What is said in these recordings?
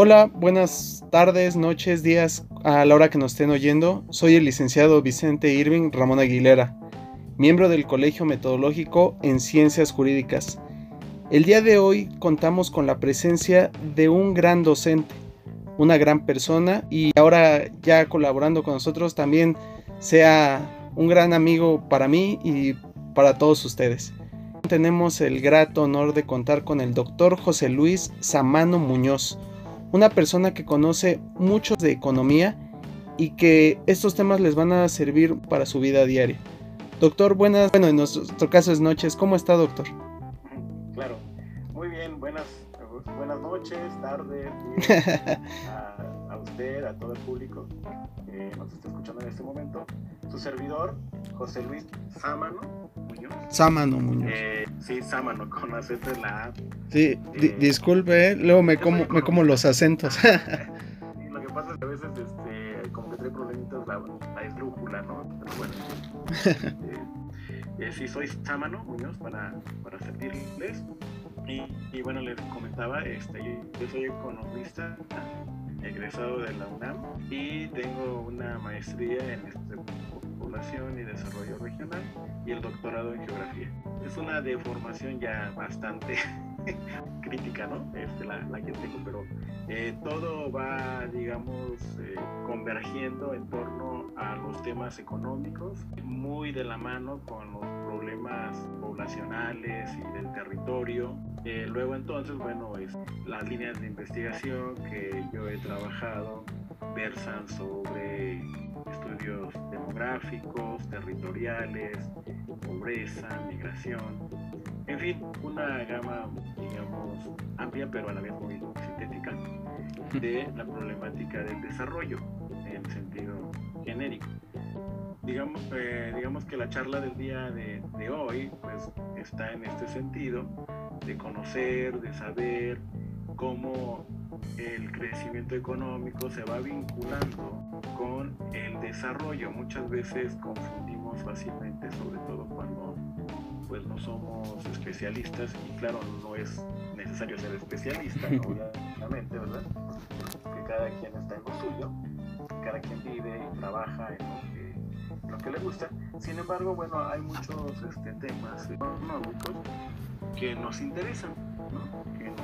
Hola, buenas tardes, noches, días, a la hora que nos estén oyendo. Soy el licenciado Vicente Irving Ramón Aguilera, miembro del Colegio Metodológico en Ciencias Jurídicas. El día de hoy contamos con la presencia de un gran docente, una gran persona y ahora ya colaborando con nosotros también sea un gran amigo para mí y para todos ustedes. Tenemos el grato honor de contar con el doctor José Luis Samano Muñoz, una persona que conoce mucho de economía y que estos temas les van a servir para su vida diaria. Doctor, buenas, bueno, en nuestro caso es noches, ¿cómo está doctor? Claro, muy bien, buenas, buenas noches, tardes, a, a, usted, a todo el público que nos está escuchando en este momento. Su servidor, José Luis Sámano Muñoz. Sámano Muñoz. Eh, sí, Sámano, con acento en la A. Sí, eh, disculpe, eh, luego me como, me como los acentos. sí, lo que pasa es que a veces este, como que trae problemitas la, la esdrújula, ¿no? Pero bueno. eh, sí, soy Sámano Muñoz para, para servirles. Y, y, bueno, les comentaba, este, yo soy economista egresado de la UNAM y tengo una maestría en este, población y desarrollo regional y el doctorado en geografía. Es una deformación ya bastante crítica, ¿no? Este, la, la, que tengo, pero eh, todo va, digamos, eh, convergiendo en torno a los temas económicos, muy de la mano con los problemas poblacionales y del territorio. Eh, luego entonces, bueno, es, las líneas de investigación que yo he trabajado versan sobre estudios demográficos, territoriales, pobreza, migración, en fin, una gama, digamos, amplia pero a la vez muy sintética de la problemática del desarrollo en sentido genérico. Digamos, eh, digamos que la charla del día de, de hoy pues, está en este sentido de conocer, de saber cómo el crecimiento económico se va vinculando con el desarrollo. Muchas veces confundimos fácilmente, sobre todo cuando pues no somos especialistas y claro, no es necesario ser especialista, obviamente, ¿verdad? Que cada quien está en lo suyo, cada quien vive y trabaja en lo que, lo que le gusta. Sin embargo, bueno, hay muchos este, temas económicos que nos interesan,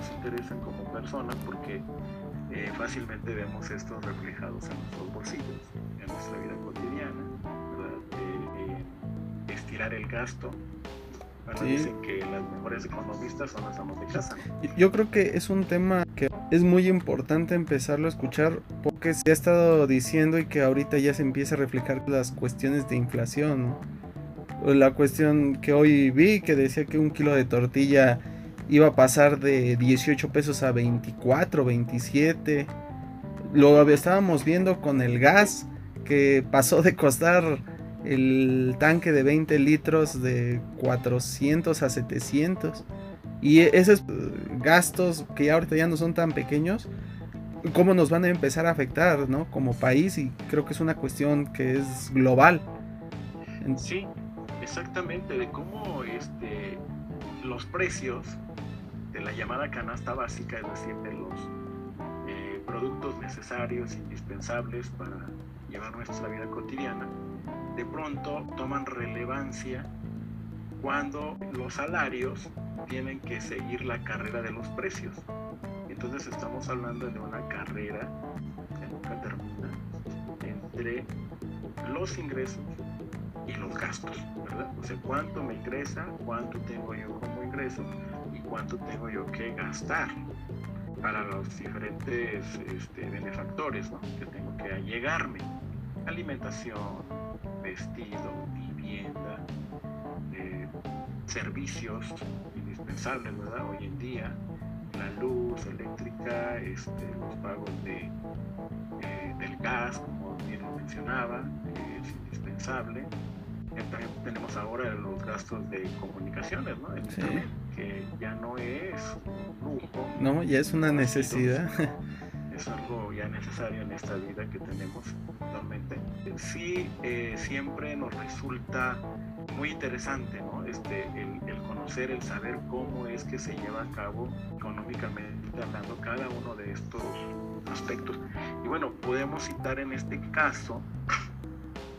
nos interesan como personas porque eh, fácilmente vemos estos reflejados en nuestros bolsillos, en nuestra vida cotidiana, ¿verdad? Eh, eh, estirar el gasto bueno, sí. dicen que las mejores economistas son las amos de casa. Yo creo que es un tema que es muy importante empezarlo a escuchar porque se ha estado diciendo y que ahorita ya se empieza a reflejar las cuestiones de inflación. ¿no? La cuestión que hoy vi que decía que un kilo de tortilla iba a pasar de 18 pesos a 24, 27. Lo estábamos viendo con el gas que pasó de costar el tanque de 20 litros de 400 a 700. Y esos gastos que ahorita ya no son tan pequeños, ¿cómo nos van a empezar a afectar, ¿no? Como país y creo que es una cuestión que es global. Sí, exactamente, de cómo este, los precios de la llamada canasta básica, es decir, de los eh, productos necesarios, indispensables para llevar nuestra vida cotidiana, de pronto toman relevancia cuando los salarios tienen que seguir la carrera de los precios. Entonces estamos hablando de una carrera que nunca termina entre los ingresos y los gastos, ¿verdad? O sea, cuánto me ingresa, cuánto tengo yo como ingreso y cuánto tengo yo que gastar para los diferentes este, benefactores ¿no? que tengo que allegarme. Alimentación, vestido, vivienda, eh, servicios indispensables, ¿verdad? Hoy en día, la luz eléctrica, este, los pagos de, eh, del gas, como bien mencionaba, es indispensable. También tenemos ahora los gastos de comunicaciones, ¿no? El Sí. internet, que ya no es un lujo. No, ya es una necesidad. es algo ya necesario en esta vida que tenemos actualmente. Sí, eh, siempre nos resulta muy interesante, ¿no? Este, el, el, conocer, el saber cómo es que se lleva a cabo económicamente hablando cada uno de estos aspectos. Y bueno, podemos citar en este caso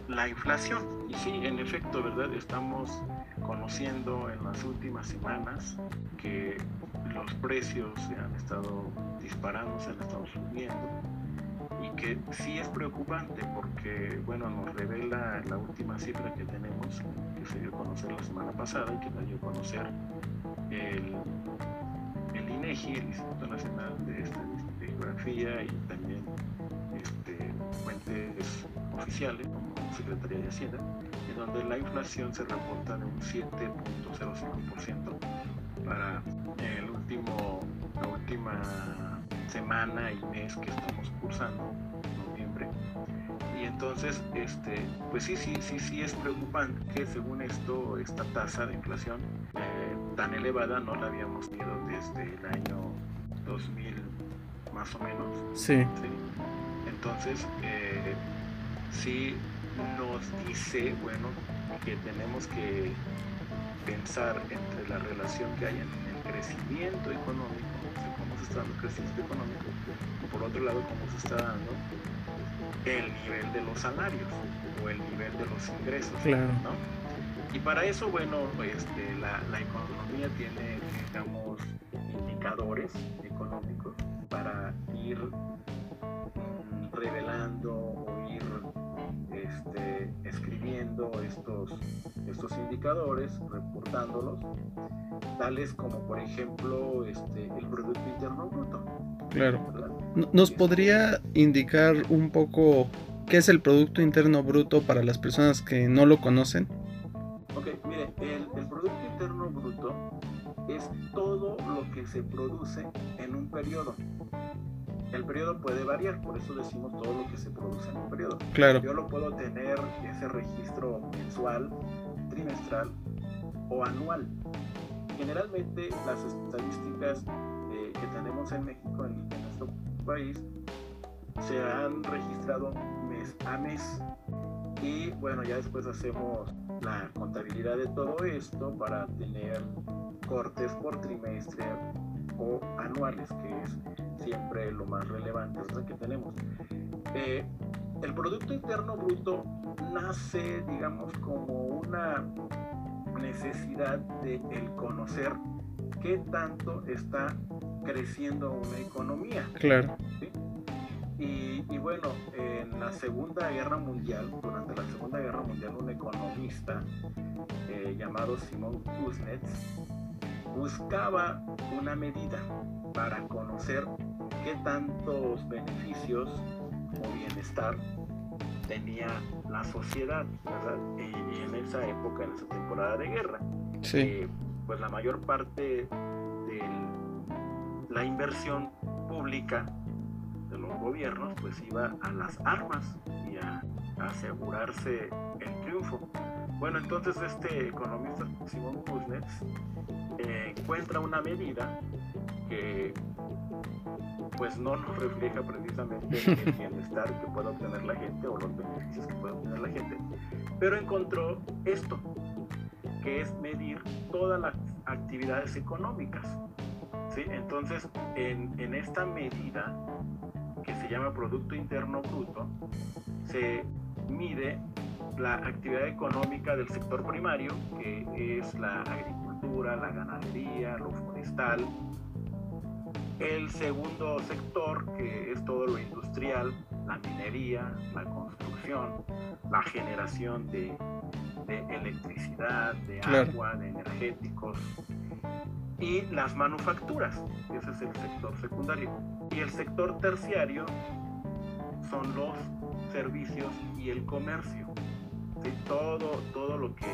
la inflación. Sí, en efecto, ¿verdad? Estamos conociendo en las últimas semanas que los precios se han estado disparando, se han estado subiendo y que sí es preocupante porque, bueno, nos revela la última cifra que tenemos, que se dio a conocer la semana pasada y que la dio a conocer el, el INEGI, el Instituto Nacional de Estadística y Geografía y también fuentes oficiales como Secretaría de Hacienda, en donde la inflación se reporta de un 7.05% para el último, la última semana y mes que estamos cursando, noviembre. Y entonces, este, pues sí, sí, sí, sí es preocupante que según esto, esta tasa de inflación eh, tan elevada no la habíamos tenido desde el año 2000 más o menos. Sí. ¿sí? Entonces, eh, sí nos dice, bueno, que tenemos que pensar entre la relación que hay en el crecimiento económico está dando crecimiento económico, y por otro lado cómo se está dando el nivel de los salarios o el nivel de los ingresos. Claro. ¿no? Y para eso, bueno, este, la, la economía tiene, digamos, indicadores económicos para ir revelando o ir este, escribiendo estos, estos indicadores, reportándolos, tales como por ejemplo este, el Producto Interno Bruto. Claro. ¿Nos podría indicar un poco qué es el Producto Interno Bruto para las personas que no lo conocen? Ok, mire, el, el Producto Interno Bruto es todo lo que se produce en un periodo el periodo puede variar, por eso decimos todo lo que se produce en un periodo. Claro. Yo lo puedo tener ese registro mensual, trimestral o anual. Generalmente las estadísticas eh, que tenemos en México, en, en nuestro país, se han registrado mes a mes. Y bueno, ya después hacemos la contabilidad de todo esto para tener cortes por trimestre o anuales, que es siempre lo más relevante que tenemos. Eh, el Producto Interno Bruto nace, digamos, como una necesidad de el conocer qué tanto está creciendo una economía. Claro. ¿sí? Y, y, bueno, en la Segunda Guerra Mundial, durante la Segunda Guerra Mundial, un economista eh, llamado Simón Kuznets buscaba una medida para conocer qué tantos beneficios o bienestar tenía la sociedad, en esa época, en esa temporada de guerra, sí. eh, pues la mayor parte de la inversión pública de los gobiernos pues iba a las armas y a, a asegurarse el triunfo. Bueno, entonces este economista Simón Kuznets eh, encuentra una medida que pues no nos refleja precisamente el bienestar que puede obtener la gente o los beneficios que puede obtener la gente, pero encontró esto, que es medir todas las actividades económicas. ¿sí? Entonces, en, en esta medida, que se llama Producto Interno Bruto, se mide la actividad económica del sector primario, que es la agricultura, la ganadería, lo forestal. El segundo sector, que es todo lo industrial, la minería, la construcción, la generación de, de electricidad, de Claro. agua, de energéticos. Y las manufacturas, ese es el sector secundario. Y el sector terciario son los servicios y el comercio. Todo, todo lo que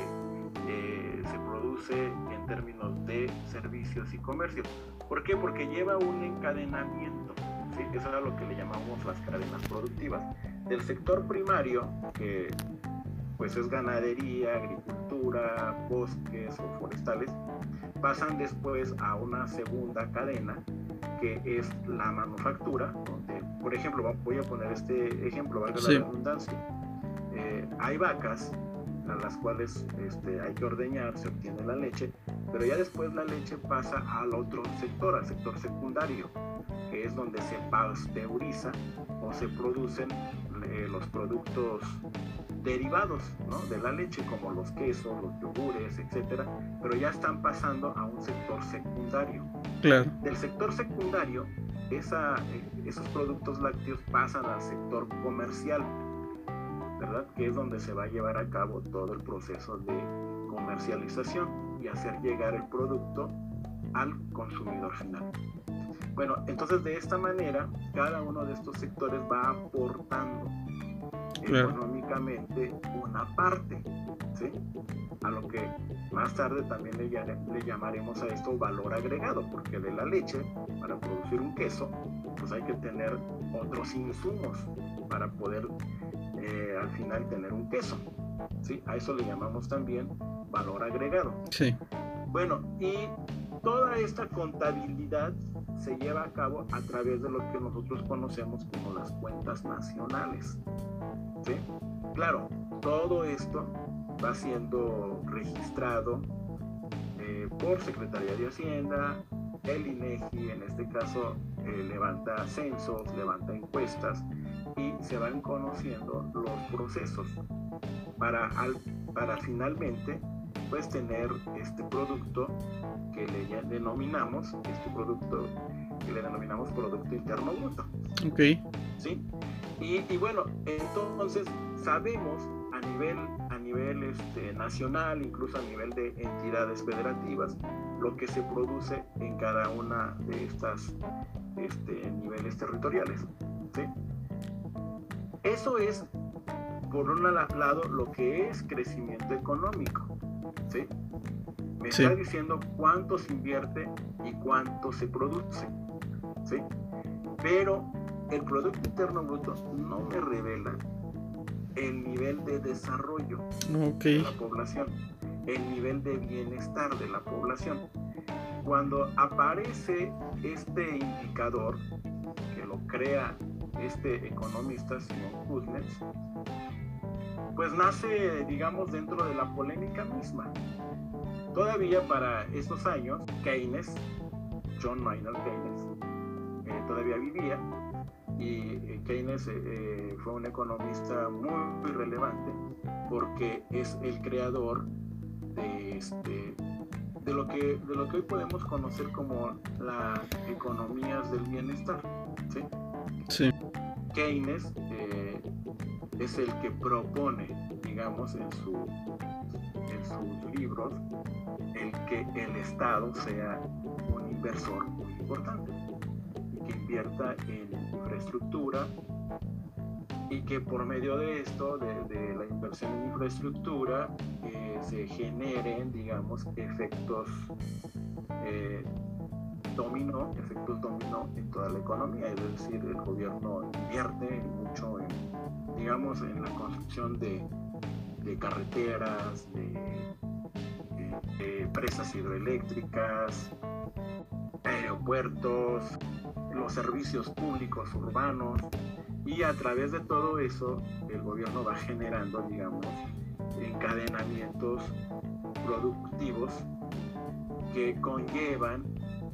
eh, se produce en términos de servicios y comercio. ¿Por qué? Porque lleva un encadenamiento. ¿sí? Eso era lo que le llamamos las cadenas productivas. Del sector primario, que pues es ganadería, agricultura, bosques o forestales, pasan después a una segunda cadena que es la manufactura, donde, por ejemplo, voy a poner este ejemplo, valga Sí. la redundancia. Eh, hay vacas, a las cuales este, hay que ordeñar, se obtiene la leche, pero ya después la leche pasa al otro sector, al sector secundario, que es donde se pasteuriza o se producen eh, los productos derivados de la leche, como los quesos, los yogures, etcétera, pero ya están pasando a un sector secundario. Claro. Del sector secundario, esa, eh, esos productos lácteos pasan al sector comercial, ¿verdad? Que es donde se va a llevar a cabo todo el proceso de comercialización y hacer llegar el producto al consumidor final. Bueno, entonces de esta manera, cada uno de estos sectores va aportando económicamente una parte, ¿sí? A lo que más tarde también le, le, llamaremos a esto valor agregado, porque de la leche, para producir un queso, pues hay que tener otros insumos para poder eh, al final tener un queso, ¿sí? A eso le llamamos también valor agregado. Sí. Bueno, y toda esta contabilidad se lleva a cabo a través de lo que nosotros conocemos como las cuentas nacionales. ¿sí? Claro, todo esto va siendo registrado eh, por Secretaría de Hacienda, el INEGI en este caso eh, levanta censos, levanta encuestas y se van conociendo los procesos para, para finalmente pues tener este producto que le denominamos, este producto que le denominamos Producto Interno Bruto. Ok. ¿Sí? Y, bueno, entonces sabemos a nivel, a nivel este, nacional, incluso a nivel de entidades federativas, lo que se produce en cada una de estas este, niveles territoriales. ¿sí? Eso es, por un lado, lo que es crecimiento económico. ¿sí? Me está diciendo cuánto se invierte y cuánto se produce. ¿sí? Pero el Producto Interno Bruto no me revela el nivel de desarrollo de la población, el nivel de bienestar de la población. Cuando aparece este indicador, que lo crea este economista Simon Kuznets, pues nace, digamos, dentro de la polémica misma. Todavía para estos años, Keynes, John Maynard Keynes, eh, todavía vivía y eh, Keynes eh, fue un economista muy, relevante porque es el creador de, este, de, lo que, de lo que hoy podemos conocer como las economías del bienestar. ¿sí? Keynes es el que propone, digamos, en sus libros, el que el Estado sea un inversor muy importante y que invierta en infraestructura y que por medio de esto, de, la inversión en infraestructura, eh, se generen, digamos, efectos eh, dominó, efectos dominó en toda la economía, es decir, el gobierno invierte mucho en digamos, en la construcción de, carreteras, de, presas hidroeléctricas, aeropuertos, los servicios públicos urbanos y a través de todo eso el gobierno va generando, digamos, encadenamientos productivos que conllevan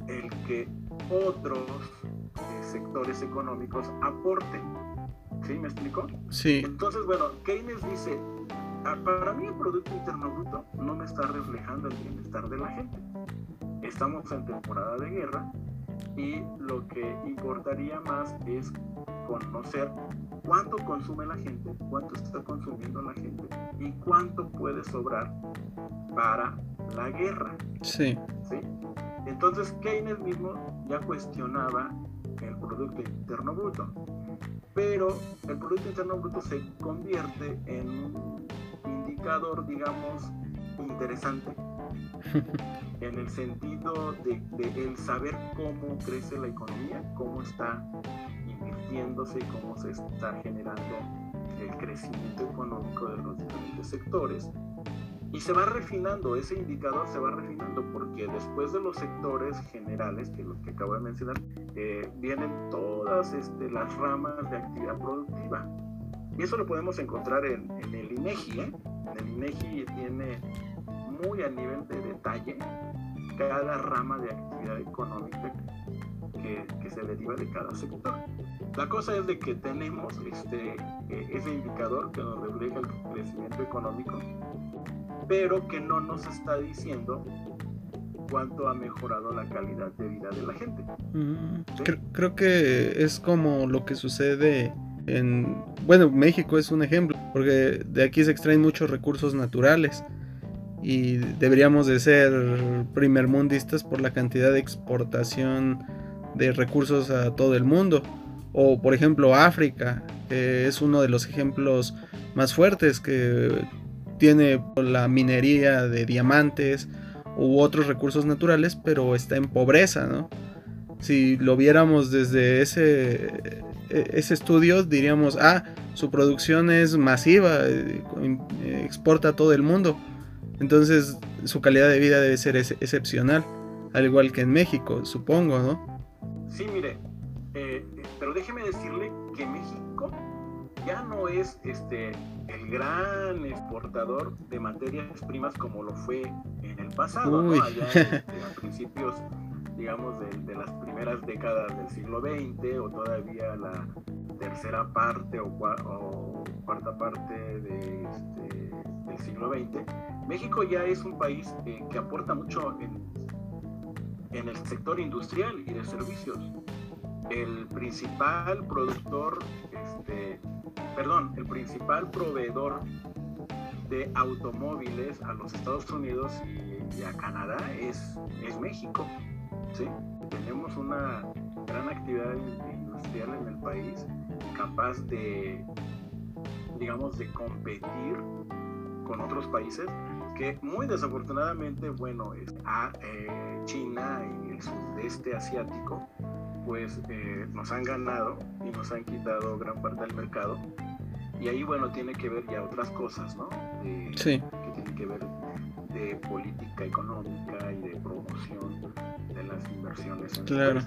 el que otros eh, sectores económicos aporten ¿Sí me explico? Sí. Entonces, bueno, Keynes dice, ah, para mí el Producto Interno Bruto no me está reflejando el bienestar de la gente. Estamos en temporada de guerra y lo que importaría más es conocer cuánto consume la gente, cuánto está consumiendo la gente y cuánto puede sobrar para la guerra. Sí. ¿Sí? Entonces Keynes mismo ya cuestionaba el Producto Interno Bruto. Pero el Producto Interno Bruto se convierte en un indicador, digamos, interesante, en el sentido de, el saber cómo crece la economía, cómo está invirtiéndose, cómo se está generando el crecimiento económico de los diferentes sectores y se va refinando, ese indicador se va refinando porque después de los sectores generales, que los que acabo de mencionar, eh, vienen todas este, las ramas de actividad productiva. Y eso lo podemos encontrar en, el INEGI, ¿eh? el INEGI tiene muy a nivel de detalle cada rama de actividad económica que, que, se deriva de cada sector. La cosa es de que tenemos este, e, ese indicador que nos refleja el crecimiento económico, pero que no nos está diciendo cuánto ha mejorado la calidad de vida de la gente. Mm, creo, que es como lo que sucede en, bueno, México es un ejemplo, porque de aquí se extraen muchos recursos naturales y deberíamos de ser primermundistas por la cantidad de exportación de recursos a todo el mundo. O por ejemplo África, que es uno de los ejemplos más fuertes que tiene la minería de diamantes u otros recursos naturales, pero está en pobreza, ¿no? Si lo viéramos desde ese, e, ese estudio, diríamos, ah, su producción es masiva, eh, exporta a todo el mundo entonces su calidad de vida debe ser excepcional, al igual que en México, supongo, ¿no? Sí, mire, eh, pero déjeme decirle que México ya no es este el gran exportador de materias primas como lo fue en el pasado, ¿no? Allá a principios, digamos, de, las primeras décadas del siglo XX o todavía la tercera parte o, cuarta parte de este, del siglo XX México ya es un país eh, que aporta mucho en, en el sector industrial y de servicios. El principal productor, este, perdón, el principal proveedor de automóviles a los Estados Unidos y, a Canadá es, es México. ¿sí? Tenemos una gran actividad industrial en el país capaz de, digamos, de competir con otros países que muy desafortunadamente, bueno, a eh, China y el sudeste asiático, pues eh, nos han ganado y nos han quitado gran parte del mercado. Y ahí, bueno, tiene que ver ya otras cosas, ¿no? sí. Que tienen que ver de política económica y de promoción de las inversiones en claro.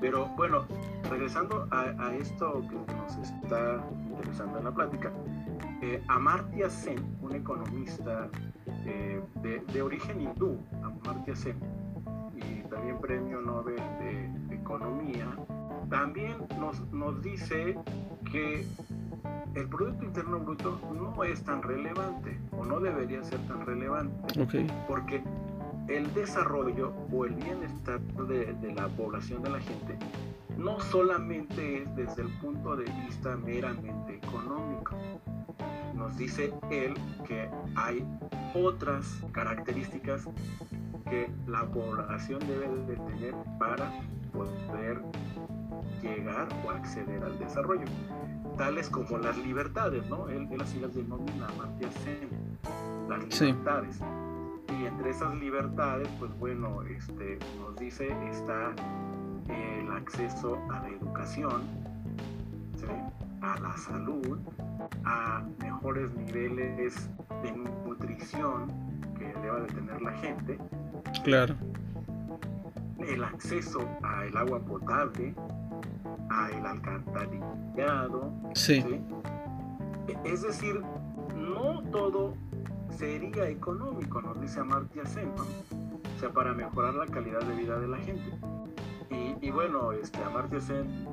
Pero bueno, regresando a, a, esto que nos está interesando en la plática, eh, Amartya Sen, un economista eh, de, origen hindú, Amartya Sen, y también premio Nobel de, Economía, también nos, nos dice que el Producto Interno Bruto no es tan relevante o no debería ser tan relevante porque el desarrollo o el bienestar de, de, la población de la gente no solamente es desde el punto de vista meramente económico, nos dice él que hay otras características que la población debe de tener para poder llegar o acceder al desarrollo, tales como las libertades, ¿no? Él, él así las denomina Sen, las libertades. Y entre esas libertades, pues bueno, este, nos dice está el acceso a la educación, a la salud, a mejores niveles de nutrición que deba de tener la gente. Claro. El acceso al agua potable, al alcantarillado. Sí. E, es decir, no todo sería económico, nos dice Amartya Sen, O sea, para mejorar la calidad de vida de la gente. Y, y bueno, este, Amartya Sen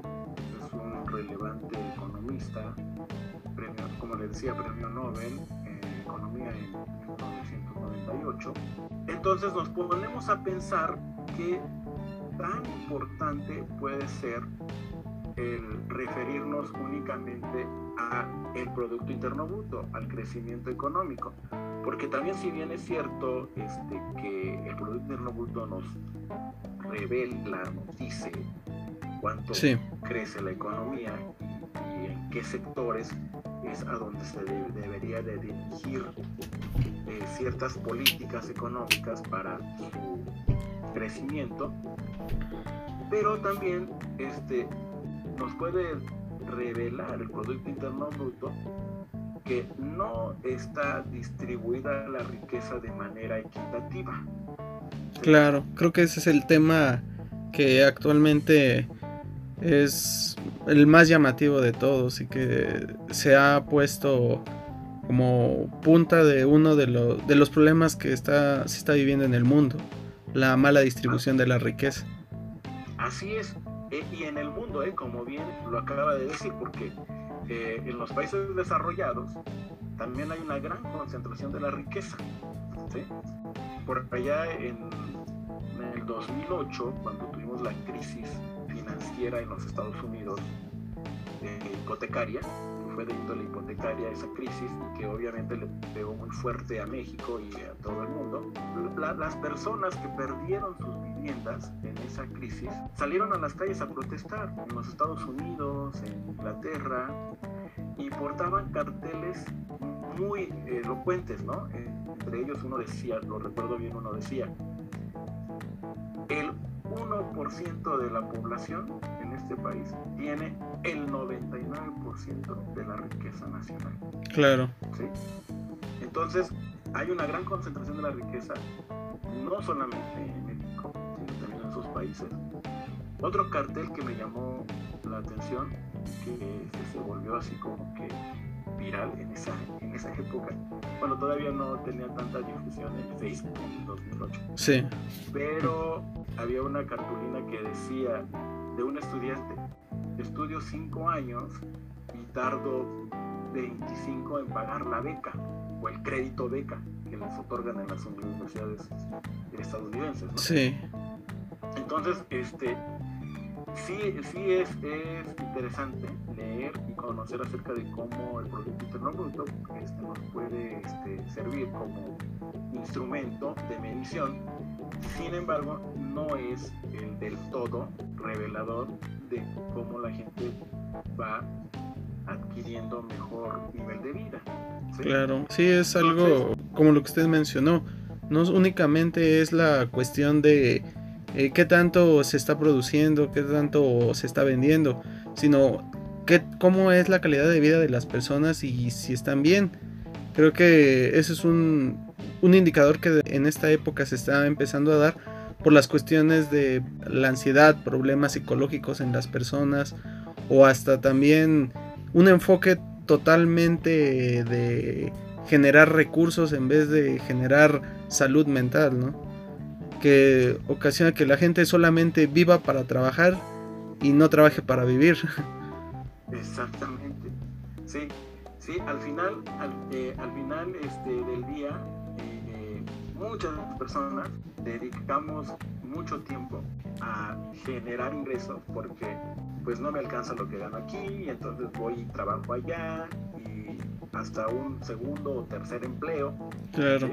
es un relevante economista como le decía, premio Nobel en Economía en 1998. Entonces nos ponemos a pensar que tan importante puede ser el referirnos únicamente a el Producto Interno Bruto, al crecimiento económico. Porque también si bien es cierto este, que el Producto Interno Bruto nos revela, nos dice cuánto crece la economía y en qué sectores, es a donde se debería de dirigir eh, ciertas políticas económicas para su crecimiento, pero también este, nos puede revelar el Producto Interno Bruto que no está distribuida la riqueza de manera equitativa. Claro, creo que ese es el tema que actualmente es el más llamativo de todos y que se ha puesto como punta de uno de, de los problemas que está, se está viviendo en el mundo, la mala distribución de la riqueza. Así es, e, y en el mundo, ¿eh? como bien lo acaba de decir, porque eh, en los países desarrollados también hay una gran concentración de la riqueza. Por allá en, en el 2008, cuando tuvimos la crisis financiera en los Estados Unidos, eh, hipotecaria, fue de índole hipotecaria esa crisis que obviamente le pegó muy fuerte a México y a todo el mundo, las personas que perdieron sus viviendas en esa crisis salieron a las calles a protestar en los Estados Unidos, en Inglaterra y portaban carteles muy elocuentes, ¿no? Entre ellos uno decía, lo recuerdo bien, uno decía, el 1% de la población este país tiene el 99% de la riqueza nacional. Claro. ¿Sí? Entonces, hay una gran concentración de la riqueza, no solamente en México, sino también en sus países. Otro cartel que me llamó la atención, que se volvió así como que viral en esa, en esa época, bueno, todavía no tenía tanta difusión en Facebook en 2008. Sí. Pero había una cartulina que decía de un estudiante, estudio 5 años y tardo 25 en pagar la beca o el crédito beca que les otorgan en las universidades estadounidenses. ¿no? Sí. Entonces, este, sí, sí es, es, interesante leer y conocer acerca de cómo el Producto Interno Bruto este, nos puede este, servir como instrumento de medición. Sin embargo, no es el del todo revelador de cómo la gente va adquiriendo mejor nivel de vida. Claro, sí es algo como lo que usted mencionó. No únicamente es la cuestión de eh, qué tanto se está produciendo, qué tanto se está vendiendo, sino qué, cómo es la calidad de vida de las personas y si están bien. Creo que ese es un, un indicador que en esta época se está empezando a dar por las cuestiones de la ansiedad, problemas psicológicos en las personas o hasta también un enfoque totalmente de generar recursos en vez de generar salud mental, ¿no? que ocasiona que la gente solamente viva para trabajar y no trabaje para vivir. Exactamente. Sí, sí, al final, al, eh, final este, del día, muchas personas dedicamos mucho tiempo a generar ingresos porque pues no me alcanza lo que gano aquí y entonces voy y trabajo allá y hasta un segundo o tercer empleo. Claro.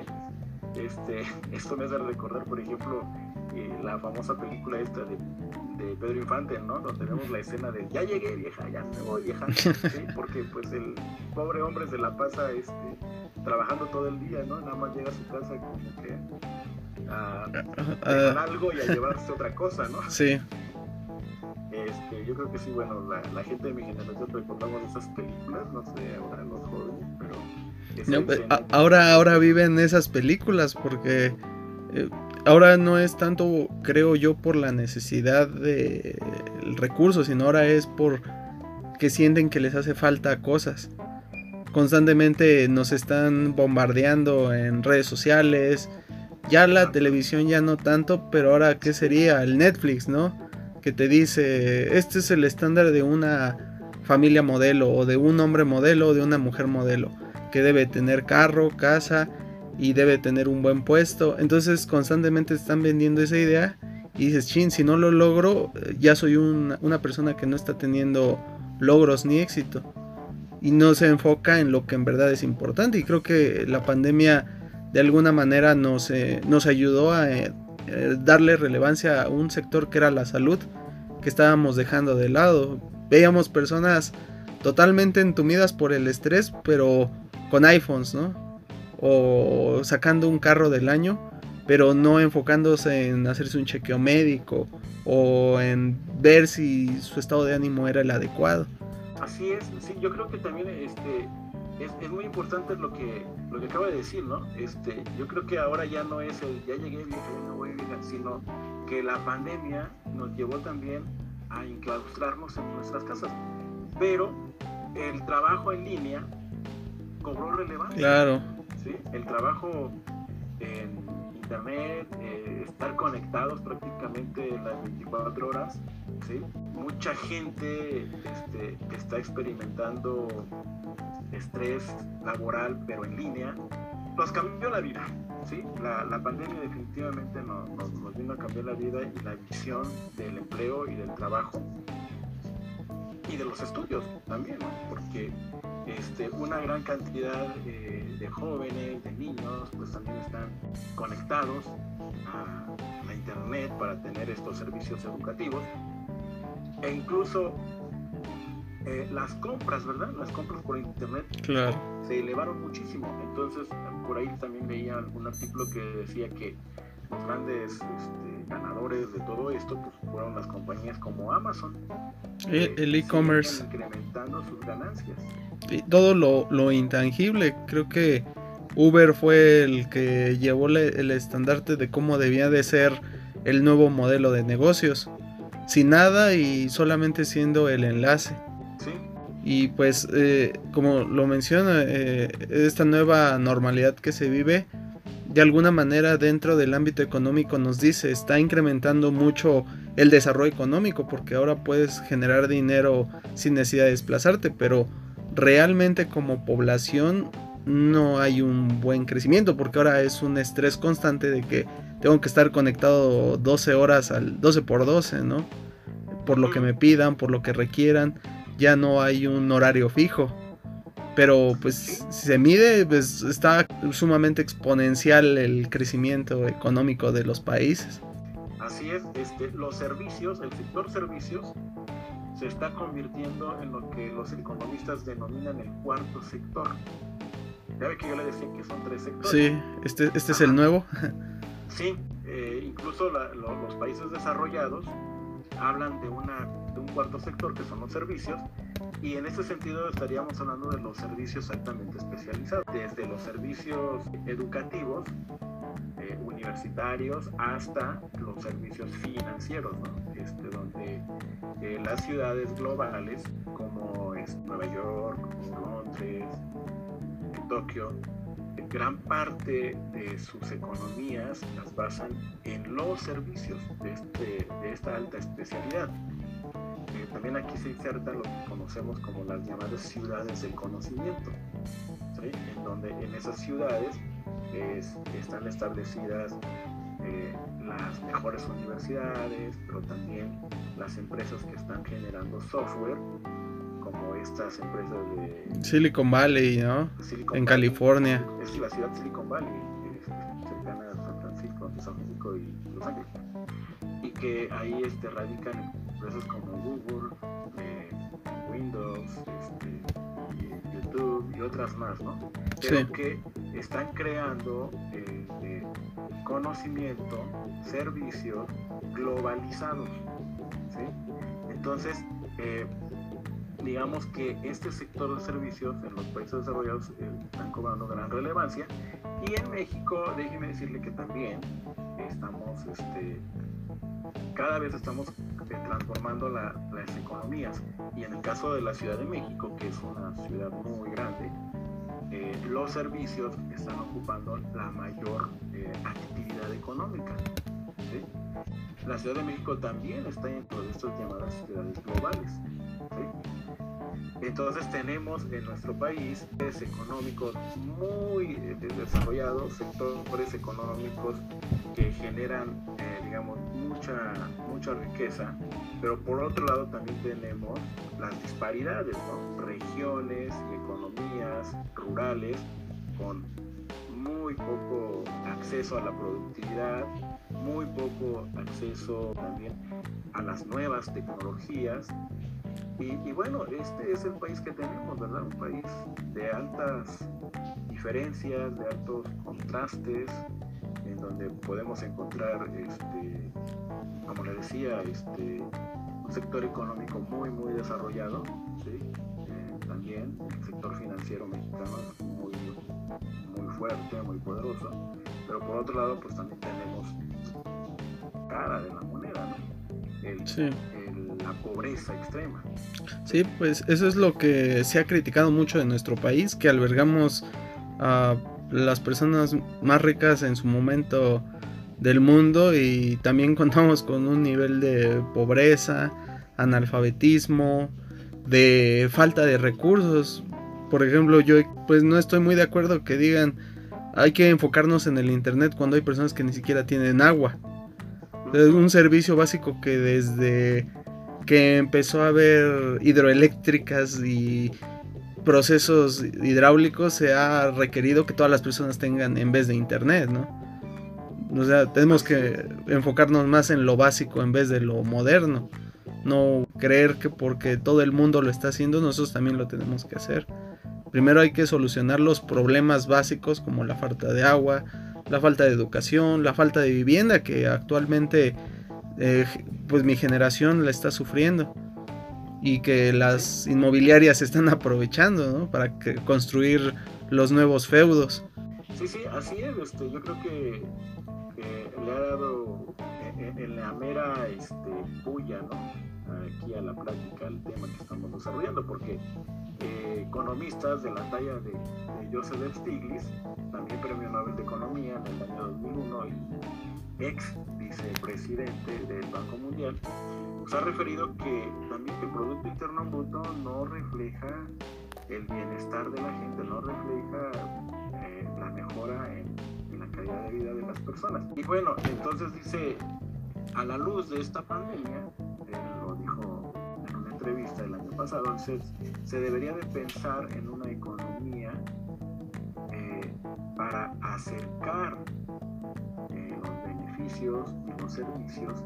Este, esto me hace recordar, por ejemplo, eh, la famosa película esta de, Pedro Infante, ¿no? Donde vemos la escena de ya llegué vieja, ya me voy vieja, porque pues el pobre hombre se la pasa este, trabajando todo el día, ¿no? Nada más llega a su casa como que a, a, algo y a llevarse otra cosa, ¿no? Sí. Este, yo creo que sí, bueno, la, la gente de mi generación recordamos esas películas, no sé, ahora los jóvenes, pero pues, ahora, ahora viven esas películas porque eh, ahora no es tanto, creo yo, por la necesidad del recurso, sino ahora es por que sienten que les hace falta cosas. Constantemente nos están bombardeando en redes sociales. Ya la televisión ya no tanto, pero ahora qué sería el Netflix, ¿no? Que te dice, este es el estándar de una familia modelo o de un hombre modelo o de una mujer modelo que debe tener carro, casa y debe tener un buen puesto. Entonces constantemente están vendiendo esa idea y dices, chin, si no lo logro, ya soy una persona que no está teniendo logros ni éxito. Y no se enfoca en lo que en verdad es importante. Y creo que la pandemia de alguna manera nos, eh, nos ayudó a eh, darle relevancia a un sector que era la salud, que estábamos dejando de lado. Veíamos personas totalmente entumidas por el estrés, pero con iPhones, ¿no? O sacando un carro del año, pero no enfocándose en hacerse un chequeo médico o en ver si su estado de ánimo era el adecuado. Así es, sí, yo creo que también este, es, muy importante lo que, lo que acaba de decir, ¿no? Este, yo creo que ahora ya no es el ya llegué vieja, ya no voy vieja, sino que la pandemia nos llevó también a enclaustrarnos en nuestras casas. Pero el trabajo en línea cobró relevancia. Claro. ¿sí? El trabajo en internet, eh, estar conectados prácticamente las 24 horas, ¿sí? Mucha gente este, está experimentando estrés laboral, pero en línea, nos cambió la vida. ¿sí? La, la pandemia definitivamente nos, nos, vino a cambiar la vida y la visión del empleo y del trabajo y de los estudios también, porque este, una gran cantidad eh, de jóvenes, de niños, pues también están conectados a la internet para tener estos servicios educativos e incluso eh, las compras, ¿verdad? Las compras por internet se elevaron muchísimo. Entonces, por ahí también veía algún artículo que decía que los grandes este, ganadores de todo esto pues, fueron las compañías como Amazon. el e-commerce. incrementando sus ganancias. Y todo lo, lo, intangible, creo que Uber fue el que llevó el estandarte de cómo debía de ser el nuevo modelo de negocios. Sin nada y solamente siendo el enlace. Y pues, eh, como lo menciona, eh, esta nueva normalidad que se vive, de alguna manera dentro del ámbito económico nos dice, está incrementando mucho el desarrollo económico, porque ahora puedes generar dinero sin necesidad de desplazarte, pero realmente como población no hay un buen crecimiento, porque ahora es un estrés constante de que tengo que estar conectado 12 horas al 12 por 12, ¿no? Por lo que me pidan, por lo que requieran ya no hay un horario fijo. Pero pues si se mide, pues está sumamente exponencial el crecimiento económico de los países. Así es, este, los servicios, el sector servicios se está convirtiendo en lo que los economistas denominan el cuarto sector. Ya ve que yo le decía que son tres sectores. Sí, este, este es el nuevo. Sí, eh, incluso los países desarrollados hablan de, una, cuarto sector que son los servicios y en ese sentido estaríamos hablando de los servicios altamente especializados, desde los servicios educativos, eh, universitarios, hasta los servicios financieros, este, donde eh, las ciudades globales como es Nueva York, Londres, Tokio, gran parte de sus economías las basan en los servicios de, este, de esta alta especialidad. Eh, también aquí se inserta lo que conocemos como las llamadas ciudades del conocimiento, en donde en esas ciudades están establecidas eh, las mejores universidades, pero también las empresas que están generando software como estas empresas de Silicon Valley, ¿no? en California. Es la ciudad Silicon Valley, cercana a San Francisco, San Francisco y Los Ángeles. Y que ahí este, radican empresas como Google, eh, Windows, este, YouTube y otras más, ¿no? Pero que están creando eh, eh, conocimiento, servicios globalizados. ¿sí? Entonces, digamos que este sector de servicios en los países desarrollados eh, están cobrando gran relevancia y en México déjeme decirle que también estamos este, cada vez estamos eh, transformando las economías. Y en el caso de la Ciudad de México que es una ciudad muy grande eh, los servicios están ocupando la mayor actividad económica la Ciudad de México también está dentro de estas llamadas ciudades globales entonces tenemos en nuestro país económicos muy eh, desarrollados, sectores económicos que generan, eh, mucha, riqueza, pero por otro lado también tenemos las disparidades, regiones economías rurales con muy poco acceso a la productividad, muy poco acceso también a las nuevas tecnologías y, bueno, este es el país que tenemos, ¿verdad? Un país de altas diferencias, de altos contrastes, en donde podemos encontrar, este, como le decía, este, un sector económico muy, muy desarrollado, ¿sí? Eh, también el sector financiero mexicano muy, muy fuerte, muy poderoso, pero por otro lado, pues también tenemos cara de la moneda, ¿no? El, sí la pobreza extrema. Sí, pues eso es lo que se ha criticado mucho en nuestro país, que albergamos a las personas más ricas en su momento del mundo y también contamos con un nivel de pobreza, analfabetismo, de falta de recursos. Por ejemplo, yo pues no estoy muy de acuerdo que digan hay que enfocarnos en el internet cuando hay personas que ni siquiera tienen agua. Es un servicio básico que desde que empezó a haber hidroeléctricas y procesos hidráulicos se ha requerido que todas las personas tengan en vez de internet, ¿no? O sea, tenemos que enfocarnos más en lo básico en vez de lo moderno. No creer que porque todo el mundo lo está haciendo, nosotros también lo tenemos que hacer. Primero hay que solucionar los problemas básicos como la falta de agua, la falta de educación, la falta de vivienda que actualmente eh, pues mi generación la está sufriendo y que las inmobiliarias están aprovechando para construir los nuevos feudos. Sí, sí, así es. Este, yo creo que, le ha dado en, la mera este, ¿no? aquí a la práctica el tema que estamos desarrollando, porque eh, economistas de la talla de, Joseph Stiglitz, también premio Nobel de Economía en el año 2001 y ex vicepresidente del Banco Mundial, pues ha referido que también el Producto Interno Bruto no refleja el bienestar de la gente, no refleja eh, la mejora en, en calidad de vida de las personas. Y bueno, entonces dice, a la luz de esta pandemia, lo dijo en una entrevista el año pasado, se, debería de pensar en una economía eh, para acercar eh, los beneficios y los servicios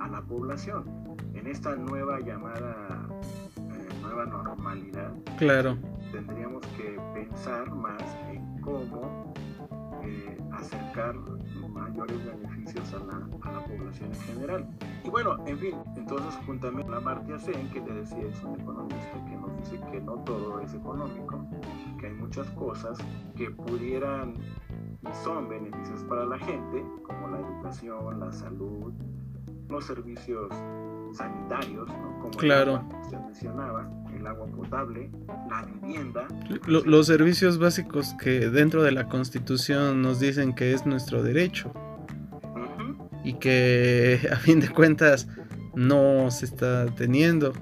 a la población en esta nueva llamada eh, nueva normalidad. Claro. Tendríamos que pensar más en cómo acercar mayores beneficios a la, a la, población en general. Y bueno, en fin, entonces juntamente la Martia Sen, que te decía es un economista que nos dice que no todo es económico, que hay muchas cosas que pudieran y son beneficios para la gente, como la educación, la salud, los servicios sanitarios, como claro. usted mencionaba, el agua potable, la vivienda. los servicios básicos que dentro de la Constitución nos dicen que es nuestro derecho y que a fin de cuentas no se está teniendo.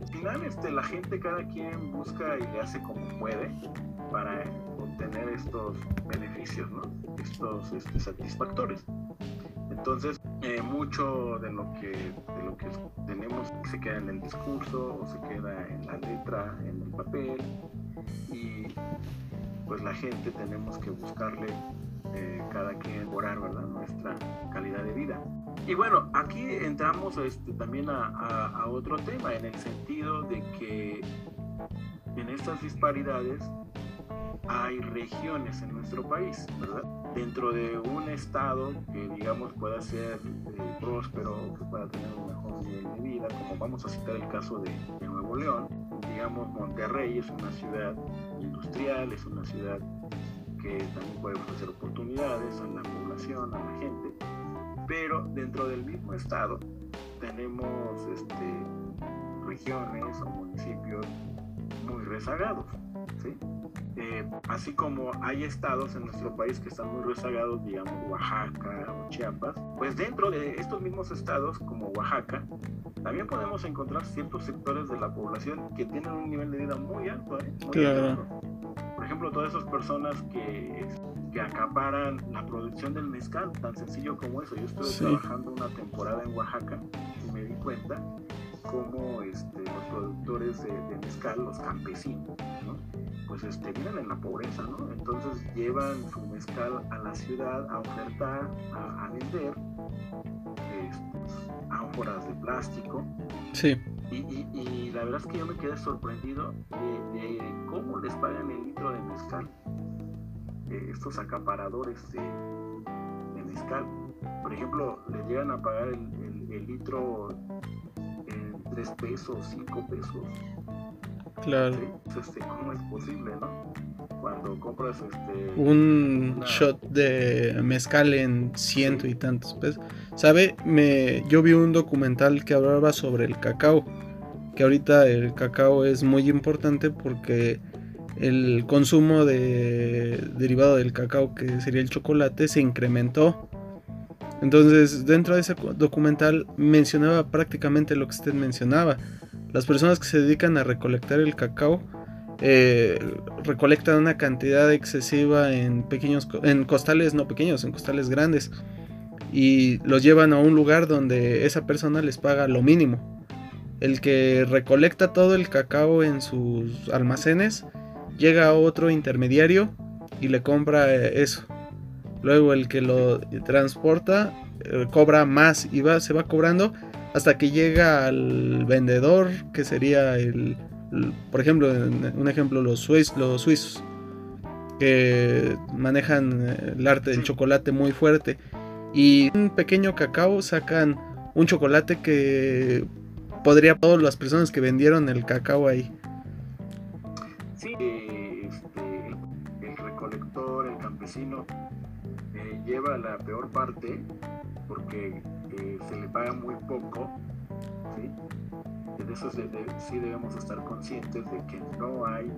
Al final este, la gente cada quien busca y le hace como puede para obtener estos beneficios, ¿no? estos este, satisfactores. Entonces, eh, mucho de lo, que, de lo que tenemos se queda en el discurso o se queda en la letra, en el papel, y pues la gente tenemos que buscarle eh, cada quien mejorar ¿verdad? nuestra calidad de vida. Y bueno, aquí entramos este, también a, a otro tema, en el sentido de que en estas disparidades hay regiones en nuestro país, ¿verdad? Dentro de un estado que, digamos, pueda ser eh, próspero, que pueda tener un mejor nivel de vida, como vamos a citar el caso de, Nuevo León, digamos, Monterrey es una ciudad industrial, es una ciudad que también puede ofrecer oportunidades a la población, a la gente, pero dentro del mismo estado tenemos este, regiones o municipios muy rezagados, ¿sí? Eh, así como hay estados en nuestro país que están muy rezagados, digamos Oaxaca o Chiapas, pues dentro de estos mismos estados como Oaxaca, también podemos encontrar ciertos sectores de la población que tienen un nivel de vida muy alto. ¿eh? Por ejemplo, todas esas personas que, que acaparan la producción del mezcal, tan sencillo como eso. Yo estuve trabajando una temporada en Oaxaca y me di cuenta cómo este, los productores de, de mezcal, los campesinos, ¿no? Pues este, viven en la pobreza, ¿no? Entonces llevan su mezcal a la ciudad a ofertar, a, vender este, ánforas de plástico. Sí. Y, la verdad es que yo me quedé sorprendido de, cómo les pagan el litro de mezcal eh, estos acaparadores de, mezcal. Por ejemplo, les llegan a pagar el, litro en 3 pesos, 5 pesos. Claro. Este, ¿Cómo es posible, no? cuando compras este, un shot de mezcal en ciento y tantos pesos. ¿Sabe? Me, yo vi un documental que hablaba sobre el cacao. Que ahorita el cacao es muy importante porque el consumo de derivado del cacao, que sería el chocolate, se incrementó. Entonces, dentro de ese documental mencionaba prácticamente lo que usted mencionaba. Las personas que se dedican a recolectar el cacao eh, recolectan una cantidad excesiva en pequeños en costales no pequeños, en costales grandes y los llevan a un lugar donde esa persona les paga lo mínimo. El que recolecta todo el cacao en sus almacenes llega a otro intermediario y le compra eh, eso. Luego el que lo transporta eh, cobra más y va, se va cobrando hasta que llega al vendedor, que sería el, por ejemplo, un ejemplo, los, los suizos, que manejan eh, el arte del chocolate muy fuerte. Y un pequeño cacao sacan un chocolate que podría todas las personas que vendieron el cacao ahí. Sí, este, el recolector, el campesino, lleva la peor parte porque eh, se le paga muy poco. ¿sí? De eso sí debemos estar conscientes de que no hay,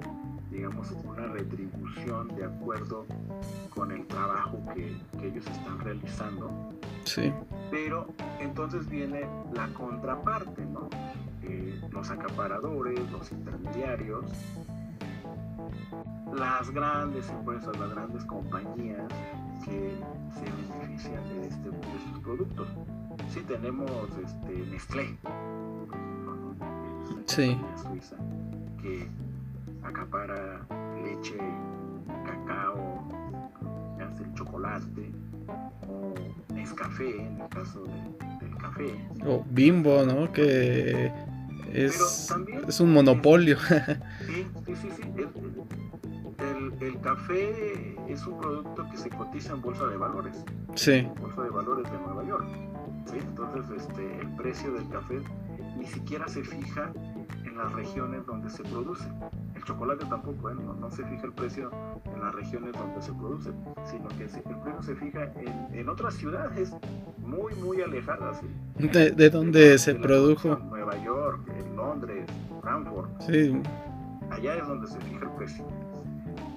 digamos, una retribución de acuerdo con el trabajo que, ellos están realizando. Sí. Pero entonces viene la contraparte, ¿no? Eh, los acaparadores, los intermediarios, las grandes empresas, las grandes compañías que se benefician de, este, estos productos. Sí, tenemos este, Nestlé, sí. Suiza, que acapara leche, cacao, hace el chocolate, o Nescafé, en el caso del café. O Bimbo, ¿no? Que es, es un monopolio. sí, sí, sí. sí el café es un producto que se cotiza en bolsa de valores. Sí. Bolsa de valores de Nueva York. ¿sí? Entonces, este, el precio del café ni siquiera se fija en las regiones donde se produce. El chocolate tampoco, ¿eh? no, se fija el precio en las regiones donde se produce, sino que el precio se fija en, otras ciudades muy, muy alejadas. ¿De, de dónde se produjo? Nueva York, Londres, Frankfurt. Sí. Allá es donde se fija el precio.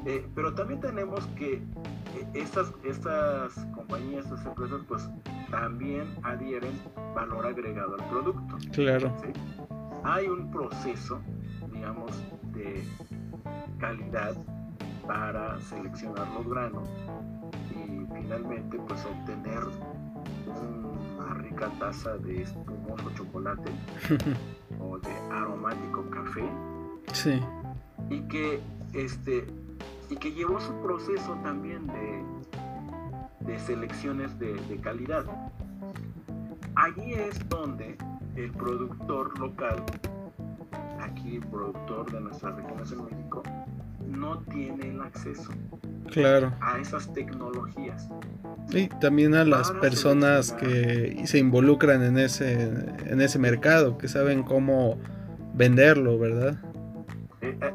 Eh, pero también tenemos que eh, estas, estas compañías, estas empresas, pues también adhieren valor agregado al producto. Claro. Hay un proceso, digamos, de calidad para seleccionar los granos y finalmente pues obtener una rica taza de espumoso chocolate o de aromático café. Sí. Y que este y que llevó su proceso también de, de selecciones de, calidad. Allí es donde el productor local, aquí el productor de nuestras regiones en México, no tiene el acceso claro. a esas tecnologías. Y también a las personas que se involucran en ese, en ese mercado, que saben cómo venderlo, ¿verdad? Eh, eh,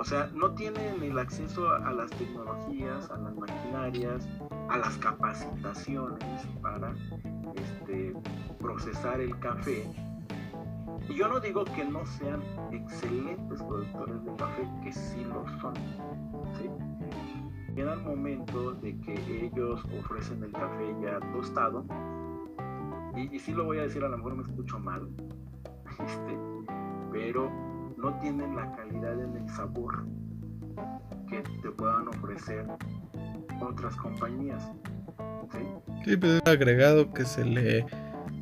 o sea, no tienen el acceso a, las tecnologías, a las maquinarias, a las capacitaciones para este, procesar el café. Y yo no digo que no sean excelentes productores de café, que sí lo son. ¿sí? Llega el momento de que ellos ofrecen el café ya tostado. Y, sí lo voy a decir, a lo mejor me escucho mal. Este, pero no tienen la calidad en el sabor que te puedan ofrecer otras compañías. ¿sí? pero es agregado que se le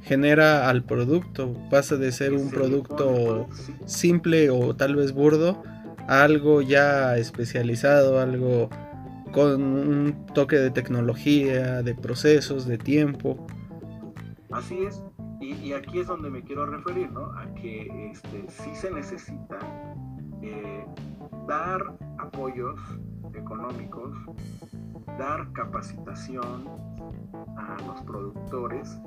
genera al producto. Pasa de ser un producto simple o tal vez burdo a algo ya especializado, algo con un toque de tecnología, de procesos, de tiempo. Así es, y, aquí es donde me quiero referir, ¿no? A que este, sí se necesita eh, dar apoyos económicos, dar capacitación a los productores,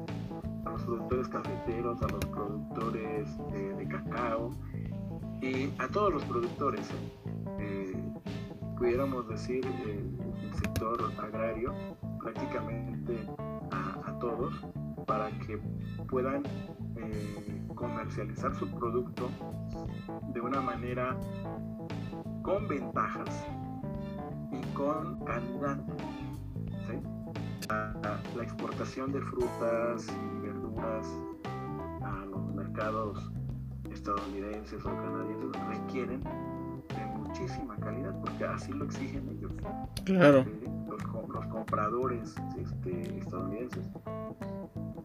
a los productores cafeteros, a los productores de cacao y a todos los productores. ¿eh? Eh, pudiéramos decir, el, sector agrario prácticamente a, todos para que puedan eh, comercializar su producto de una manera con ventajas y con calidad. La, exportación de frutas y verduras a los mercados estadounidenses o canadienses requieren muchísima calidad porque así lo exigen ellos. Claro. Los, los, compradores este, estadounidenses.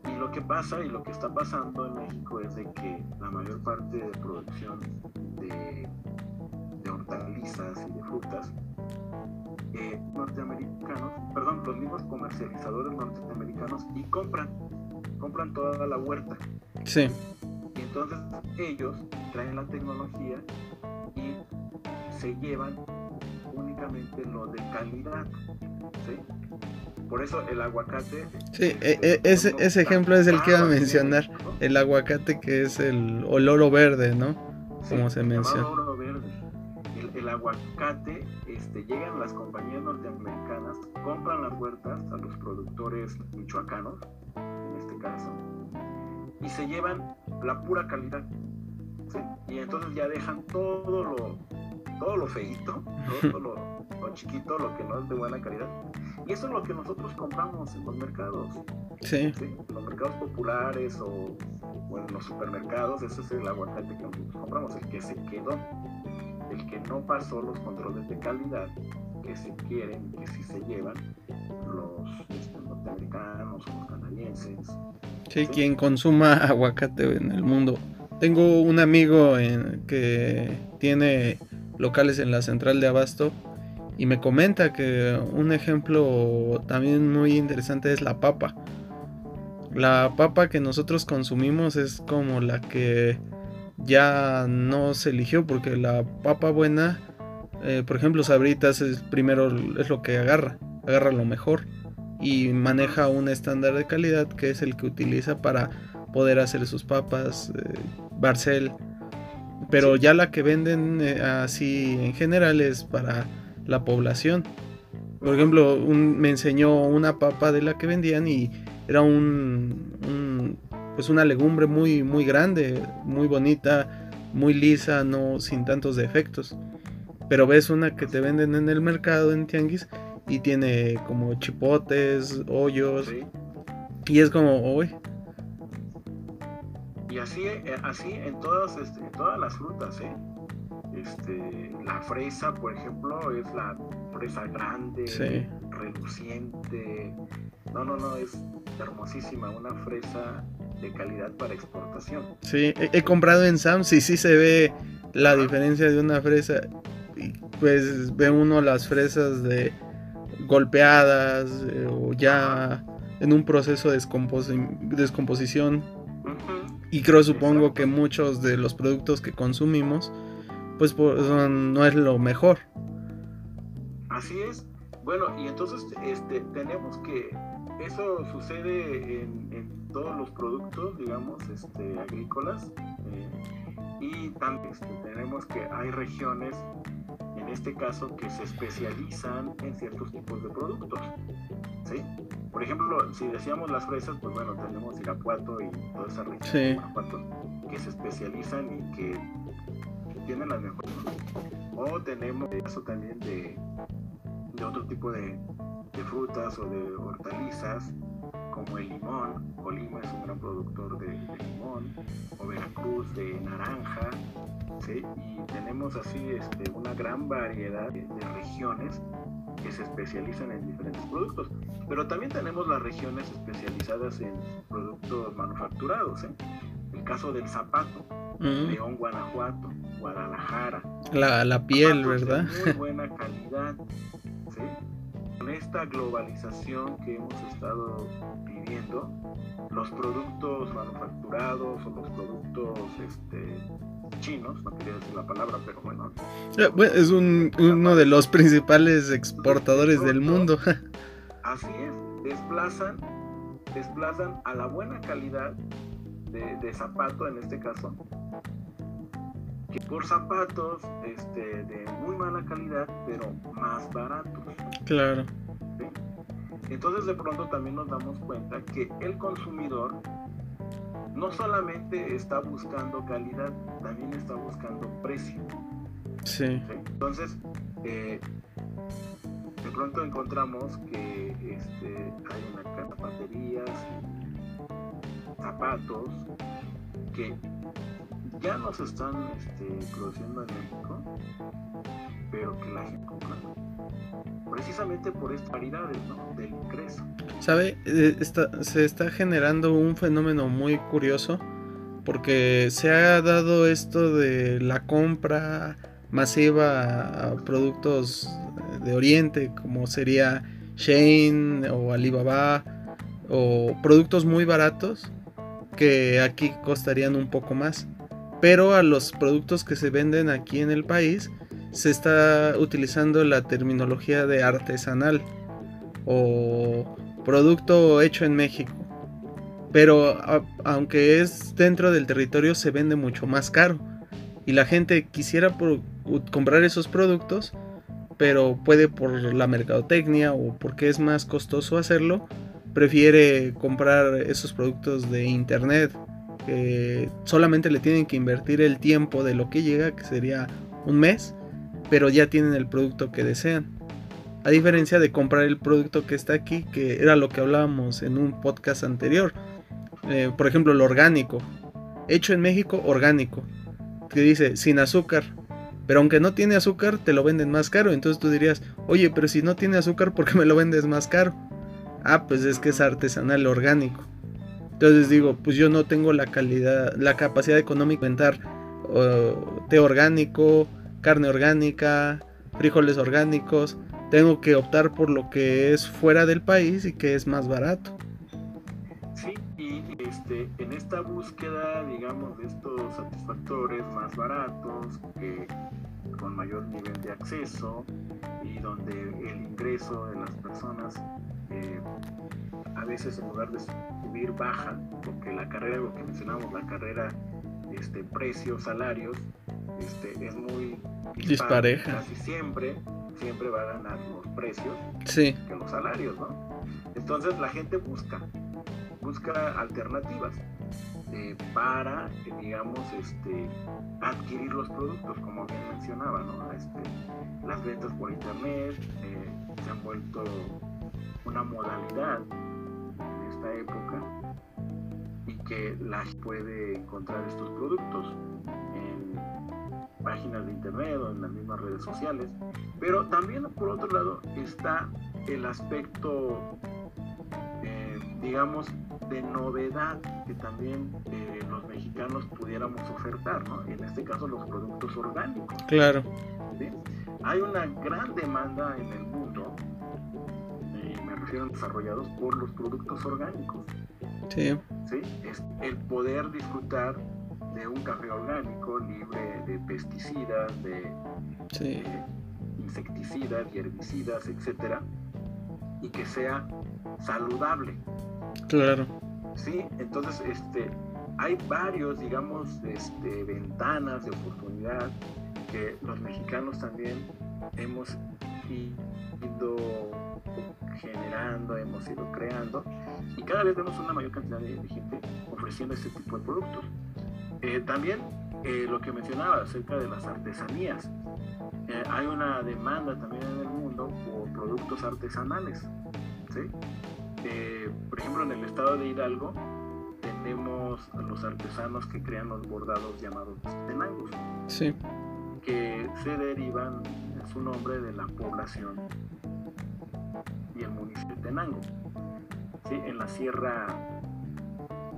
Y lo que pasa y lo que está pasando en México es de que la mayor parte de producción de, de hortalizas y de frutas eh, norteamericanos, perdón, los mismos comercializadores norteamericanos y compran, compran toda la huerta. Sí. Y entonces ellos traen la tecnología se llevan únicamente lo de calidad. ¿sí? Por eso el aguacate. Sí, e, e, ese, ese ejemplo es el que iba a mencionar. El aguacate que es el oloro verde, ¿no? Como se menciona. El, el, aguacate, este, llegan las compañías norteamericanas, compran las huertas a los productores michoacanos, en este caso, y se llevan la pura calidad. ¿sí? Y entonces ya dejan todo lo, todo lo feito, todo lo, chiquito, lo que no es de buena calidad. Y eso es lo que nosotros compramos en los mercados. Sí. En los mercados populares o, en los supermercados, ese es el aguacate que nosotros compramos, el que se quedó, el que no pasó los controles de calidad que se quieren, que sí se llevan los este, norteamericanos o los canadienses. Sí, quien consuma aguacate en el mundo. Tengo un amigo en, que tiene locales en la central de Abasto y me comenta que un ejemplo también muy interesante es la papa. La papa que nosotros consumimos es como la que ya no se eligió porque la papa buena, eh, por ejemplo, Sabritas es primero es lo que agarra, agarra lo mejor y maneja un estándar de calidad que es el que utiliza para poder hacer sus papas, eh, Barcel, pero ya la que venden eh, así en general es para la población. Por ejemplo, me enseñó una papa de la que vendían y era un, pues una legumbre muy muy grande, muy bonita, muy lisa, no sin tantos defectos. Pero ves una que te venden en el mercado en tianguis y tiene como chipotes, hoyos. Y es como, uy, y así, eh, así en todas, este, todas las frutas, ¿eh? Este, la fresa, por ejemplo, es la fresa grande, reluciente. No, no, no, es hermosísima, una fresa de calidad para exportación. Sí, he, comprado en Sam's y sí se ve la diferencia de una fresa. pues ve uno las fresas de golpeadas eh, o ya en un proceso de descomposición y creo, supongo que muchos de los productos que consumimos, pues no es lo mejor. Así es. Bueno, y entonces este, tenemos que eso sucede en, todos los productos, digamos, este, agrícolas. Eh, y también este, tenemos que hay regiones en este caso que se especializan en ciertos tipos de productos. ¿sí? Por ejemplo, si decíamos las fresas, pues bueno, tenemos Irapuato y toda esa región de Irapuato que se especializan y que tienen las mejores. O tenemos el caso también de, de otro tipo de, de frutas o de hortalizas como el limón, Colima es un gran productor de, limón, o Veracruz de naranja, ¿sí? y tenemos así este, una gran variedad de, regiones que se especializan en diferentes productos. Pero también tenemos las regiones especializadas en productos manufacturados. ¿eh? El caso del zapato, León, Guanajuato, Guadalajara. La, la piel, ¿verdad? muy buena calidad. ¿sí? Con esta globalización que hemos estado viviendo, los productos manufacturados o los productos este, chinos, no quería decir la palabra, pero bueno. Eh, es uno de los principales exportadores del mundo. Así es, desplazan, desplazan a la buena calidad de, de zapato en este caso, que por zapatos este, de muy mala calidad, pero más baratos. Claro. Entonces de pronto también nos damos cuenta que el consumidor no solamente está buscando calidad, también está buscando precio. Sí. Entonces, eh, de pronto encontramos que este, hay una baterías, zapatos, que ya no se están este, produciendo en México, pero que la gente compra precisamente por estas variedades ¿no? del ingreso. ¿Sabe? Eh, se está generando un fenómeno muy curioso porque se ha dado esto de la compra masiva a productos de Oriente como sería Shane o Alibaba o productos muy baratos que aquí costarían un poco más pero a los productos que se venden aquí en el país se está utilizando la terminología de artesanal o producto hecho en México. Pero aunque es dentro del territorio se vende mucho más caro y la gente quisiera comprar esos productos, pero puede por la mercadotecnia o porque es más costoso hacerlo, prefiere comprar esos productos de internet que solamente le tienen que invertir el tiempo de lo que llega, que sería un mes, pero ya tienen el producto que desean. A diferencia de comprar el producto que está aquí, que era lo que hablábamos en un podcast anterior. Eh, por ejemplo, el orgánico. Hecho en México, orgánico. Que dice sin azúcar. Pero aunque no tiene azúcar, te lo venden más caro. Entonces tú dirías, oye, pero si no tiene azúcar, ¿por qué me lo vendes más caro? Ah, pues es que es artesanal orgánico. Entonces digo, pues yo no tengo la calidad, la capacidad económica de inventar té orgánico, carne orgánica, frijoles orgánicos. Tengo que optar por lo que es fuera del país y que es más barato. Sí, y este, en esta búsqueda, digamos, de estos satisfactores más baratos, que con mayor nivel de acceso y donde el ingreso de las personas eh, a veces en lugar de subir baja, porque la carrera, lo que mencionamos, la carrera este, precios, salarios, este, es muy dispareja. Casi siempre, siempre va a ganar los precios que los salarios, ¿no? Entonces la gente busca, busca alternativas eh, para, digamos, este, adquirir los productos, como bien mencionaba, ¿no? Este, las ventas por internet eh, se han vuelto una modalidad en esta época que la puede encontrar estos productos en páginas de internet o en las mismas redes sociales. Pero también por otro lado está el aspecto, eh, digamos, de novedad que también eh, los mexicanos pudiéramos ofertar, ¿no? En este caso los productos orgánicos. Claro. Hay una gran demanda en el mundo desarrollados por los productos orgánicos. Sí. ¿Sí? Es el poder disfrutar de un café orgánico libre de pesticidas, de, insecticidas y herbicidas, etcétera, y que sea saludable. Claro. Sí, entonces este, hay varios, digamos, este, ventanas de oportunidad que los mexicanos también hemos ido generando, hemos ido creando y cada vez vemos una mayor cantidad de, gente ofreciendo este tipo de productos. Eh, también eh, lo que mencionaba acerca de las artesanías. Eh, hay una demanda también en el mundo por productos artesanales. por ejemplo, en el estado de Hidalgo tenemos a los artesanos que crean los bordados llamados tenangos. Sí. Que se derivan en su nombre de la población y el municipio de Tenango, en la sierra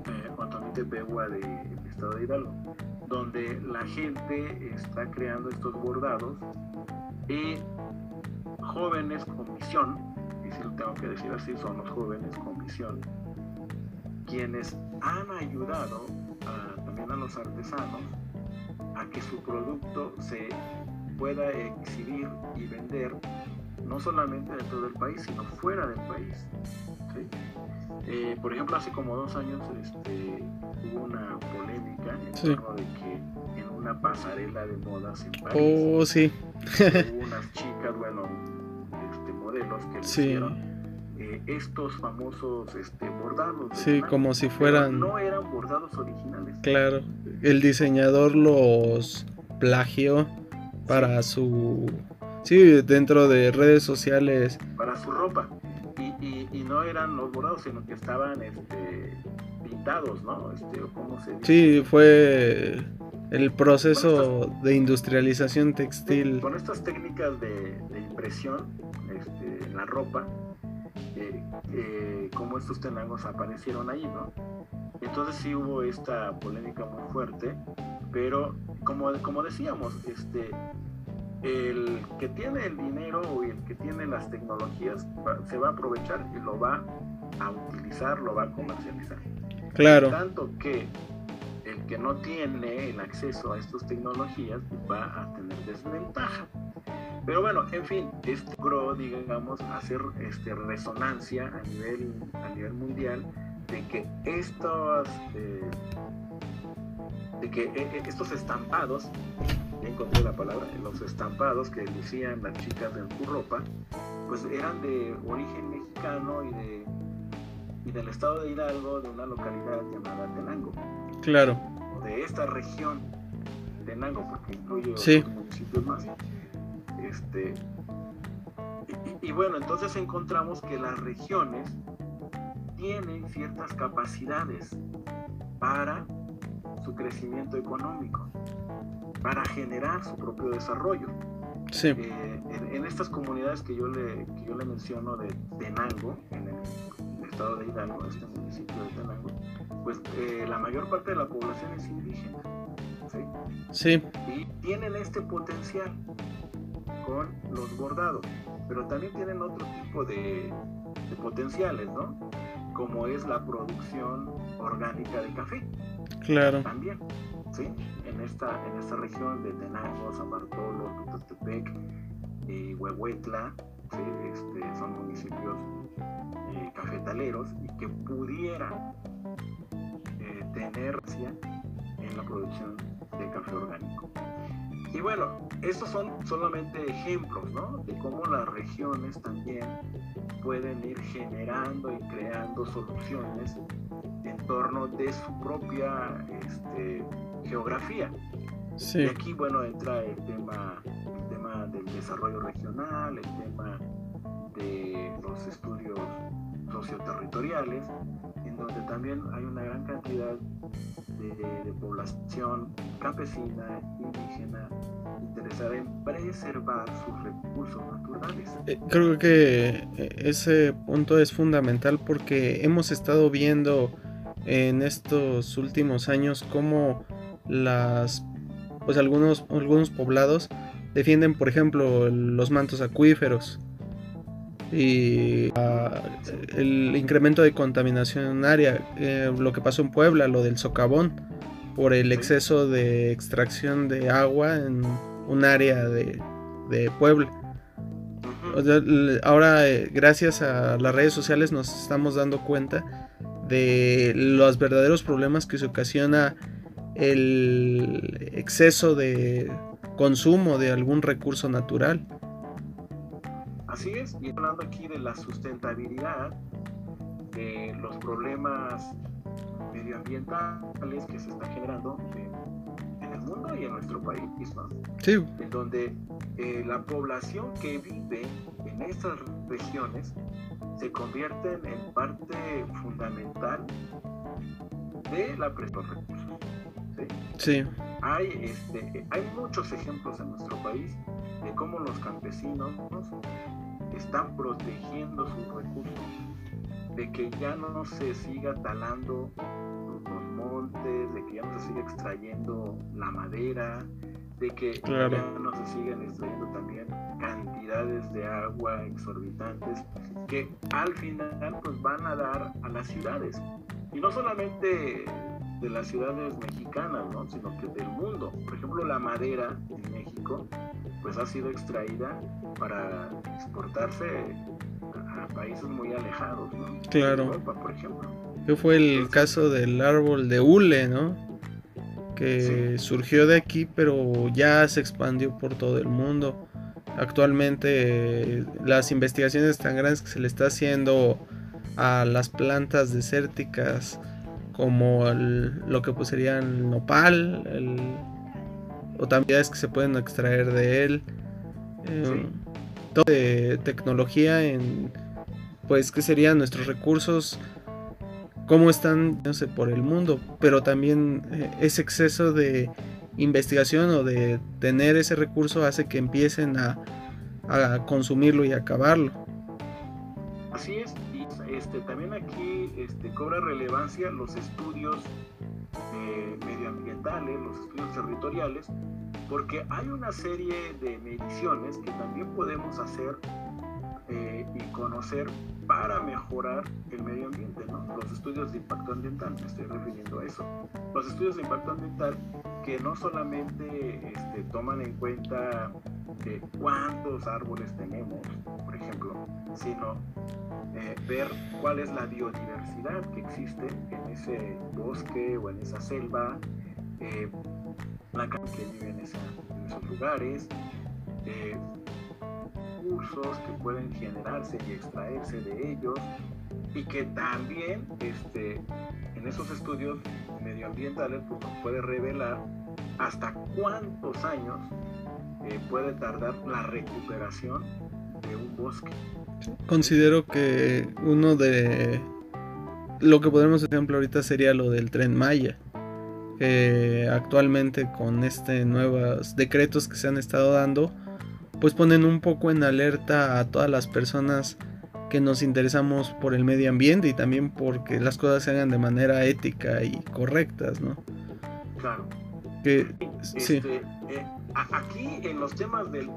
eh, Begua del estado de Hidalgo, donde la gente está creando estos bordados y jóvenes con misión, y si lo tengo que decir así, son los jóvenes con misión, quienes han ayudado también a los artesanos a que su producto se pueda exhibir y vender no solamente dentro del país, sino fuera del país. Eh, por ejemplo, hace como dos años este, hubo una polémica en torno de que en una pasarela de modas en París oh, sí. hubo unas chicas, bueno, este, modelos que hicieron eh, estos famosos este, bordados. Sí, como si fueran... no eran bordados originales. Claro, el diseñador los plagió para su... Sí, dentro de redes sociales. Para su ropa no eran los bordados, sino que estaban este, pintados, ¿no? Este, ¿cómo se Sí, fue el proceso de industrialización textil. Con estas técnicas de, impresión este, en la ropa, eh, eh, como estos tenangos aparecieron ahí, ¿no? Entonces sí hubo esta polémica muy fuerte, pero como, como decíamos, este, el que tiene el dinero o el que tiene las tecnologías se va a aprovechar y lo va a utilizar, lo va a comercializar. Claro. Tanto que el que no tiene el acceso a estas tecnologías va a tener desventaja. Pero bueno, en fin, esto logró, digamos, hacer este, resonancia a nivel, a nivel mundial de que estos, eh, de que eh, eh, estos estampados encontré la palabra, los estampados que lucían las chicas de su ropa, pues eran de origen mexicano y, de, y del estado de Hidalgo, de una localidad llamada Tenango. Claro. De esta región, Tenango, porque incluye sí. otros municipios más. Este, y, y bueno, entonces encontramos que las regiones tienen ciertas capacidades para su crecimiento económico para generar su propio desarrollo. Sí. Eh, en, estas comunidades que yo le, que yo le menciono de Tenango, en el, estado de Hidalgo, este municipio de Tenango, pues eh, la mayor parte de la población es indígena. ¿sí? sí. Y tienen este potencial con los bordados, pero también tienen otro tipo de, de potenciales, ¿no? Como es la producción orgánica de café. Claro. También, ¿sí? En esta, en esta región de Tenango, San Bartolo, Tututepec y Huehuetla, este, son municipios eh, cafetaleros y que pudieran eh, tener en la producción de café orgánico. Y bueno, estos son solamente ejemplos ¿no? de cómo las regiones también pueden ir generando y creando soluciones en torno de su propia este, geografía. Y aquí, bueno, entra el tema, el tema del desarrollo regional, el tema de los estudios socioterritoriales, en donde también hay una gran cantidad de, población campesina, indígena, interesada en preservar sus recursos naturales. Eh, creo que eh, ese punto es fundamental porque hemos estado viendo en estos últimos años cómo las pues algunos algunos poblados defienden por ejemplo los mantos acuíferos y ah, el incremento de contaminación área eh, lo que pasó en Puebla lo del socavón por el exceso de extracción de agua en un área de, de Puebla. Ahora eh, gracias a las redes sociales nos estamos dando cuenta de los verdaderos problemas que se ocasiona el exceso de consumo de algún recurso natural. Así es, y hablando aquí de la sustentabilidad, de los problemas medioambientales que se están generando en, el mundo y en nuestro país, ¿no? Sí. En donde eh, la población que vive en estas regiones se convierte en parte fundamental de la presión de recursos. Sí. Hay, este, hay muchos ejemplos en nuestro país de cómo los campesinos están protegiendo sus recursos, de que ya no se siga talando los montes, de que ya no se siga extrayendo la madera, de que ya no se sigan extrayendo también cantidades de agua exorbitantes que al final pues van a dar a las ciudades. Y no solamente de las ciudades mexicanas, ¿no? sino que del mundo. Por ejemplo, la madera en México pues ha sido extraída para exportarse a países muy alejados, ¿no? Claro. Europa, por ejemplo. Que fue el caso del árbol de hule, ¿no? Que surgió de aquí, pero ya se expandió por todo el mundo. Actualmente las investigaciones tan grandes que se le está haciendo a las plantas desérticas como lo que pues sería el nopal o también es que se pueden extraer de él eh, todo de tecnología en pues que serían nuestros recursos cómo están no sé por el mundo pero también eh, ese exceso de investigación o de tener ese recurso hace que empiecen a, a consumirlo y acabarlo. Así es este, también aquí este, cobra relevancia los estudios eh, medioambientales, los estudios territoriales, porque hay una serie de mediciones que también podemos hacer eh, y conocer para mejorar el medio ambiente, Los estudios de impacto ambiental, me estoy refiriendo a eso. Los estudios de impacto ambiental que no solamente este, toman en cuenta eh, cuántos árboles tenemos, por ejemplo, sino eh, ver cuál es la biodiversidad que existe en ese bosque o en esa selva, la que vive en, esos lugares, recursos que pueden generarse y extraerse de ellos y que también este, en esos estudios medioambientales pues, puede revelar hasta cuántos años eh, puede tardar la recuperación de un bosque. Considero que uno de lo que podemos ejemplo ahorita sería lo del tren Maya. actualmente con este nuevos decretos que se han estado dando, pues ponen un poco en alerta a todas las personas que nos interesamos por el medio ambiente y también porque las cosas se hagan de manera ética y correctas, ¿no? Claro. Que, sí. Este, eh, aquí en los temas del,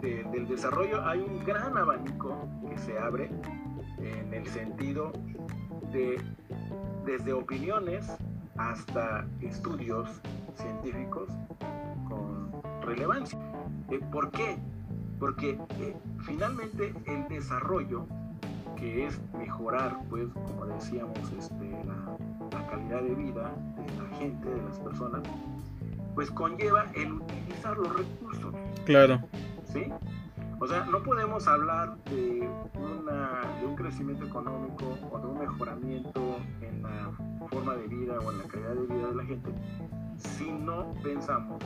desarrollo hay un gran abanico que se abre en el sentido de desde opiniones hasta estudios científicos con relevancia. Eh, ¿Por qué? Porque eh, finalmente el desarrollo, que es mejorar, pues, como decíamos, este, la, calidad de vida de la gente, de las personas, pues conlleva el utilizar los recursos. Claro. ¿Sí? O sea, no podemos hablar de, una, de un crecimiento económico o de un mejoramiento en la forma de vida o en la calidad de vida de la gente si no pensamos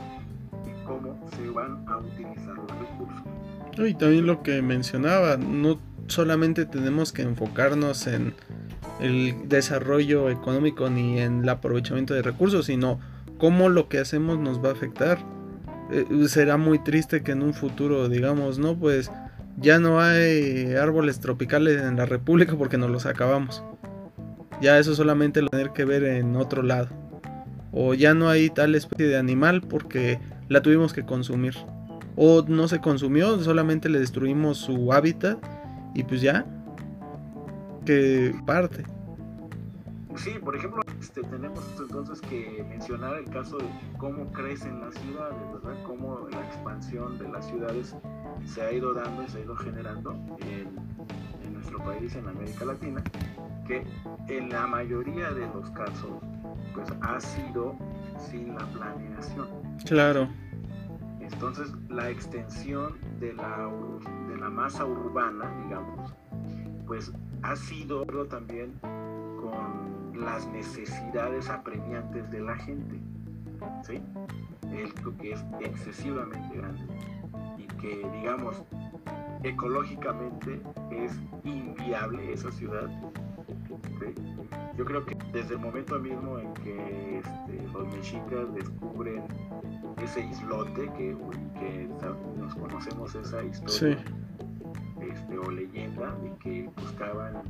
en cómo se van a utilizar los recursos. Y también lo que mencionaba, no solamente tenemos que enfocarnos en el desarrollo económico ni en el aprovechamiento de recursos, sino cómo lo que hacemos nos va a afectar. Eh, será muy triste que en un futuro digamos, no, pues ya no hay árboles tropicales en la República porque nos los acabamos. Ya eso solamente lo tener que ver en otro lado. O ya no hay tal especie de animal porque la tuvimos que consumir o no se consumió, solamente le destruimos su hábitat y pues ya, que parte. Sí, por ejemplo, este, tenemos entonces que mencionar el caso de cómo crecen las ciudades, ¿verdad? Cómo la expansión de las ciudades se ha ido dando y se ha ido generando en, en nuestro país, en América Latina, que en la mayoría de los casos, pues ha sido sin la planeación. Claro. Entonces, la extensión de la, de la masa urbana, digamos, pues ha sido también con las necesidades apremiantes de la gente, ¿sí? Esto que es excesivamente grande y que, digamos, ecológicamente es inviable esa ciudad. Yo creo que desde el momento mismo en que este, los mexicas descubren ese islote que, nos conocemos esa historia este, o leyenda de que buscaban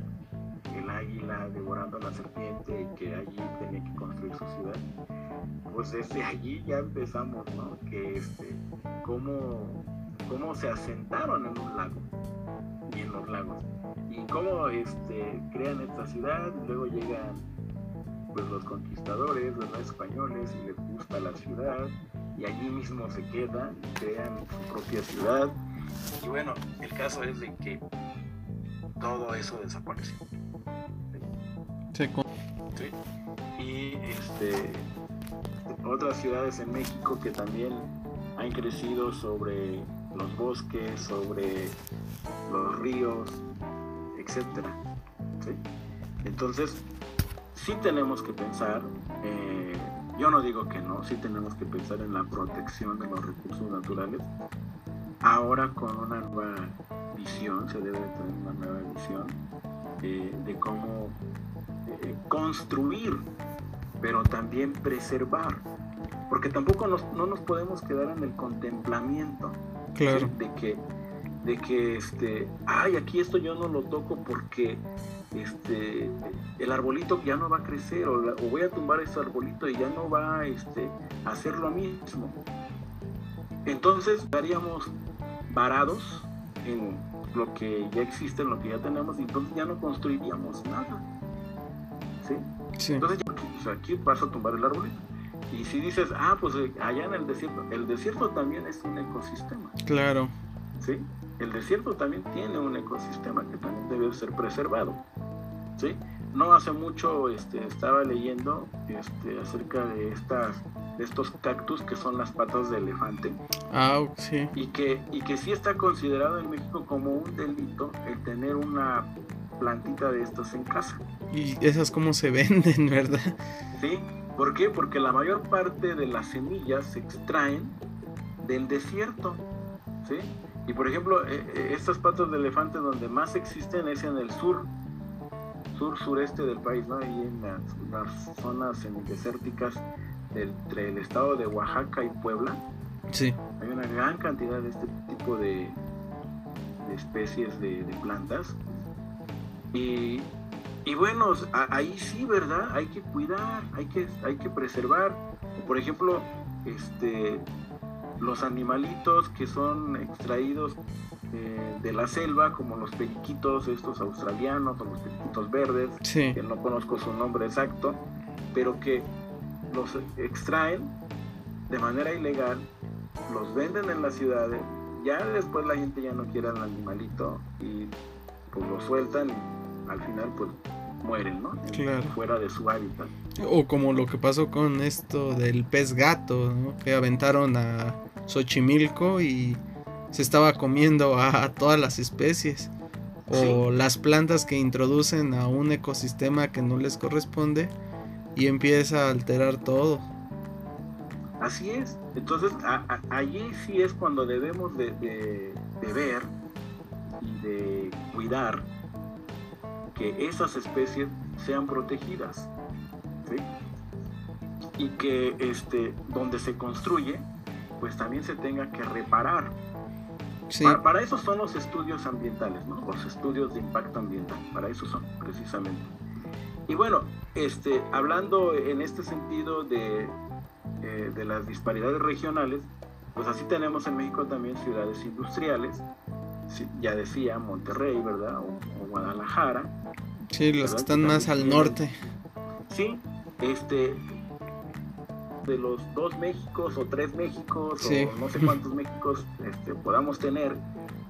el águila devorando a la serpiente y que allí tenía que construir su ciudad pues desde allí ya empezamos ¿no? que este cómo, cómo se asentaron en un lago y en los lagos y cómo este crean esta ciudad luego llegan pues los conquistadores los españoles y les gusta la ciudad y allí mismo se quedan, crean su propia ciudad. Y bueno, el caso es de que todo eso desapareció. Sí. Y este, otras ciudades en México que también han crecido sobre los bosques, sobre los ríos, etcétera. Entonces, sí tenemos que pensar, eh, yo no digo que no, sí tenemos que pensar en la protección de los recursos naturales. Ahora con una nueva visión, se debe tener una nueva visión eh, de cómo construir, pero también preservar. Porque tampoco no nos podemos quedar en el contemplamiento claro. de que de que este ay aquí esto yo no lo toco porque este el arbolito ya no va a crecer o, voy a tumbar ese arbolito y ya no va este, a hacer lo mismo entonces estaríamos varados en lo que ya existe en lo que ya tenemos y entonces ya no construiríamos nada ¿sí? entonces aquí vas a tumbar el arbolito y si dices, ah, pues eh, allá en el desierto, el desierto también es un ecosistema. Claro. ¿Sí? El desierto también tiene un ecosistema que también debe ser preservado. ¿Sí? No hace mucho este, estaba leyendo este, acerca de estas de estos cactus que son las patas de elefante. Ah, sí. Y que, y que sí está considerado en México como un delito el tener una plantita de estas en casa. Y esas cómo se venden, ¿verdad? Sí, ¿Por qué? Porque la mayor parte de las semillas se extraen del desierto. ¿sí? Y por ejemplo, eh, eh, estas patas de elefante donde más existen es en el sur, sur-sureste del país, ¿no? Ahí en las, zonas semidesérticas entre el estado de Oaxaca y Puebla. Sí. Hay una gran cantidad de este tipo de, especies de, de plantas. Y, y bueno, ahí sí, ¿verdad? Hay que cuidar, hay que, hay que preservar. Por ejemplo, este, los animalitos que son extraídos eh, de la selva, como los periquitos, estos australianos o los periquitos verdes, que no conozco su nombre exacto, pero que los extraen de manera ilegal, los venden en las ciudades, ya después la gente ya no quiere al animalito y pues lo sueltan y al final pues mueren, ¿no? Claro. Fuera de su hábitat. O como lo que pasó con esto del pez gato, ¿no? Que aventaron a Xochimilco y se estaba comiendo a, todas las especies. O las plantas que introducen a un ecosistema que no les corresponde y empieza a alterar todo. Así es. Entonces, allí sí es cuando debemos de, de ver y de cuidar que esas especies sean protegidas. Y que este, donde se construye, pues también se tenga que reparar. Para, eso son los estudios ambientales, ¿no? los estudios de impacto ambiental, para eso son precisamente. Y bueno, este, hablando en este sentido de, eh, de las disparidades regionales, pues así tenemos en México también ciudades industriales, ya decía Monterrey, ¿verdad? O, Guadalajara. Sí, los que están más al norte. Sí, este, de los dos Méxicos o tres Méxicos o no sé cuántos Méxicos este, podamos tener,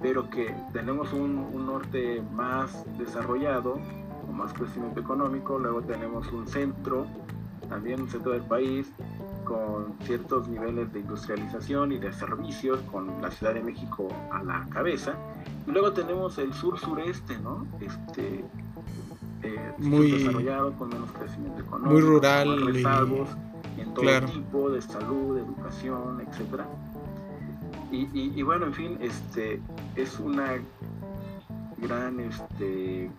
pero que tenemos un, un, norte más desarrollado, con más crecimiento económico, luego tenemos un centro, también un centro del país, con ciertos niveles de industrialización y de servicios, con la Ciudad de México a la cabeza. Y luego tenemos el sur-sureste, ¿no? Este, eh, muy desarrollado, con menos crecimiento económico, muy rural, rezagos en todo tipo de salud, educación, etcétera. Y, y, bueno, en fin, este es una gran este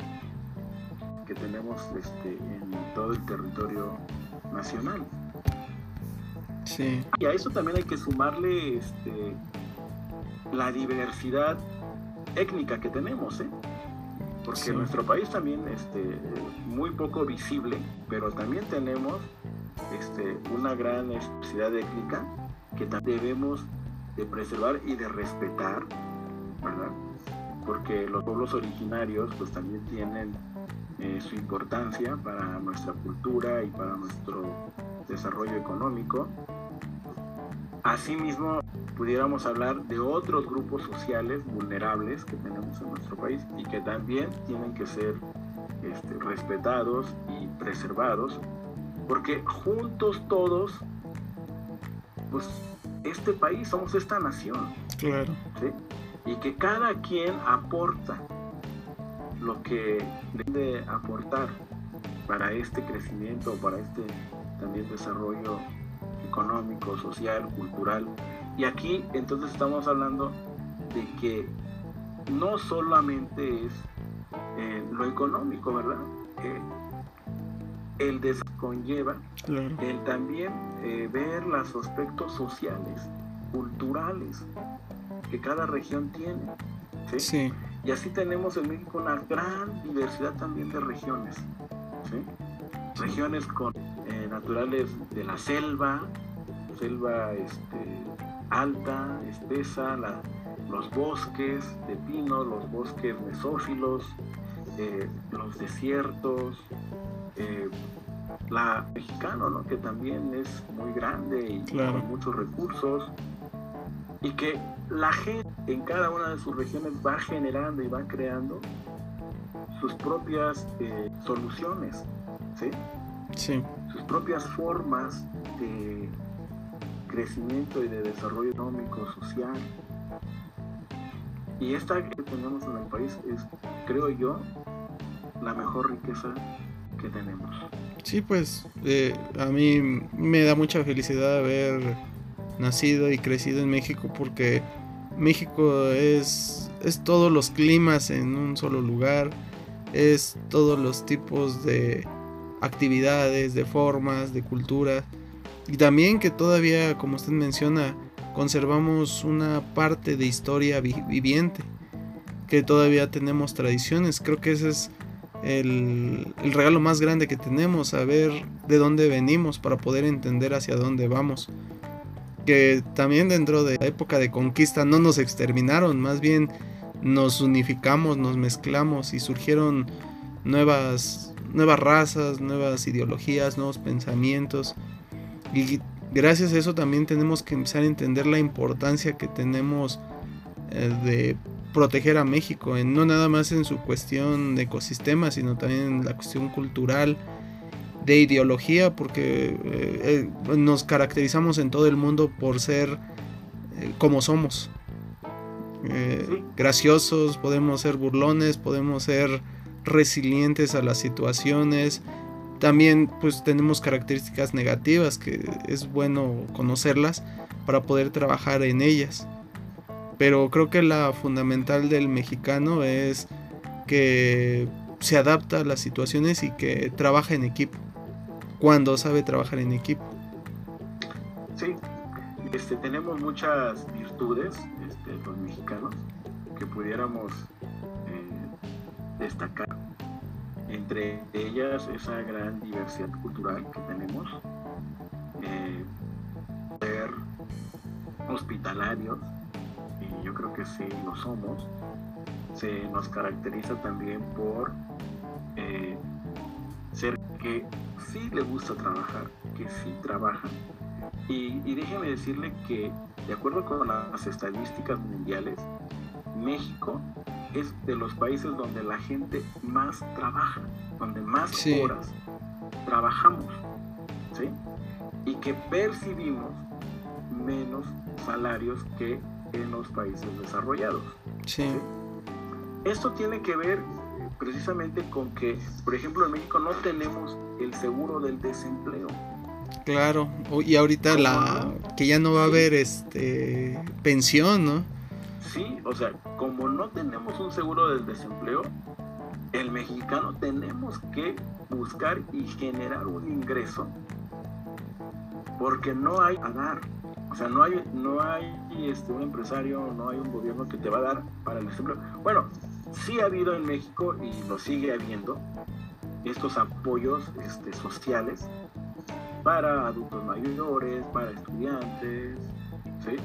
que tenemos este en todo el territorio nacional. Y a eso también hay que sumarle este, la diversidad étnica que tenemos, ¿eh? porque nuestro país también este, muy poco visible, pero también tenemos este, una gran diversidad étnica que también debemos de preservar y de respetar, ¿verdad? Porque los pueblos originarios pues también tienen eh, su importancia para nuestra cultura y para nuestro desarrollo económico Asimismo, pudiéramos hablar de otros grupos sociales vulnerables que tenemos en nuestro país y que también tienen que ser este, respetados y preservados, porque juntos todos, pues este país, somos esta nación. Claro. Y que cada quien aporta lo que debe aportar para este crecimiento, para este también desarrollo económico, social, cultural. Y aquí entonces estamos hablando de que no solamente es eh, lo económico, ¿verdad? Eh, el conlleva el también eh, ver los aspectos sociales, culturales que cada región tiene. ¿sí? Y así tenemos en México una gran diversidad también de regiones. Regiones con naturales de la selva, selva este, alta, espesa, los bosques de pino, los bosques mesófilos, eh, los desiertos, eh, la mexicano, ¿no? que también es muy grande y con muchos recursos, y que la gente en cada una de sus regiones va generando y va creando sus propias eh, soluciones, ¿sí? Sí. Sus propias formas de crecimiento y de desarrollo económico, social. Y esta que tenemos en el país es, creo yo, la mejor riqueza que tenemos. Sí, pues eh, a mí me da mucha felicidad haber nacido y crecido en México porque México es, es todos los climas en un solo lugar, es todos los tipos de actividades, de formas, de cultura. Y también que todavía, como usted menciona, conservamos una parte de historia viviente, que todavía tenemos tradiciones. Creo que ese es el, el, regalo más grande que tenemos, saber de dónde venimos para poder entender hacia dónde vamos. Que también dentro de la época de conquista no nos exterminaron, más bien nos unificamos, nos mezclamos y surgieron nuevas, nuevas razas, nuevas ideologías, nuevos pensamientos. Y gracias a eso también tenemos que empezar a entender la importancia que tenemos eh, de proteger a México, en, no nada más en su cuestión de ecosistema, sino también en la cuestión cultural, de ideología, porque eh, eh, nos caracterizamos en todo el mundo por ser como somos. graciosos, podemos ser burlones, podemos ser resilientes a las situaciones, también pues tenemos características negativas que es bueno conocerlas para poder trabajar en ellas. Pero creo que la fundamental del mexicano es que se adapta a las situaciones y que trabaja en equipo. Cuando sabe trabajar en equipo. Sí, este, tenemos muchas virtudes este, los mexicanos que pudiéramos eh, destacar entre ellas esa gran diversidad cultural que tenemos, eh, ser hospitalarios, y yo creo que sí lo somos, se nos caracteriza también por eh, ser que sí le gusta trabajar, que sí trabaja. Y, y déjeme decirle que, de acuerdo con las estadísticas mundiales, México es de los países donde la gente más trabaja, donde más horas trabajamos, ¿sí? Y que percibimos menos salarios que en los países desarrollados. Sí. Esto tiene que ver precisamente con que, por ejemplo, en México no tenemos el seguro del desempleo. Claro, y ahorita la que ya no va a haber este pensión, ¿no? Sí, o sea, como no tenemos un seguro del desempleo, el mexicano tenemos que buscar y generar un ingreso porque no hay a dar. O sea, no hay, no hay este, un empresario, no hay un gobierno que te va a dar para el desempleo. Bueno, sí ha habido en México y lo sigue habiendo estos apoyos este, sociales para adultos mayores, para estudiantes, ¿sí?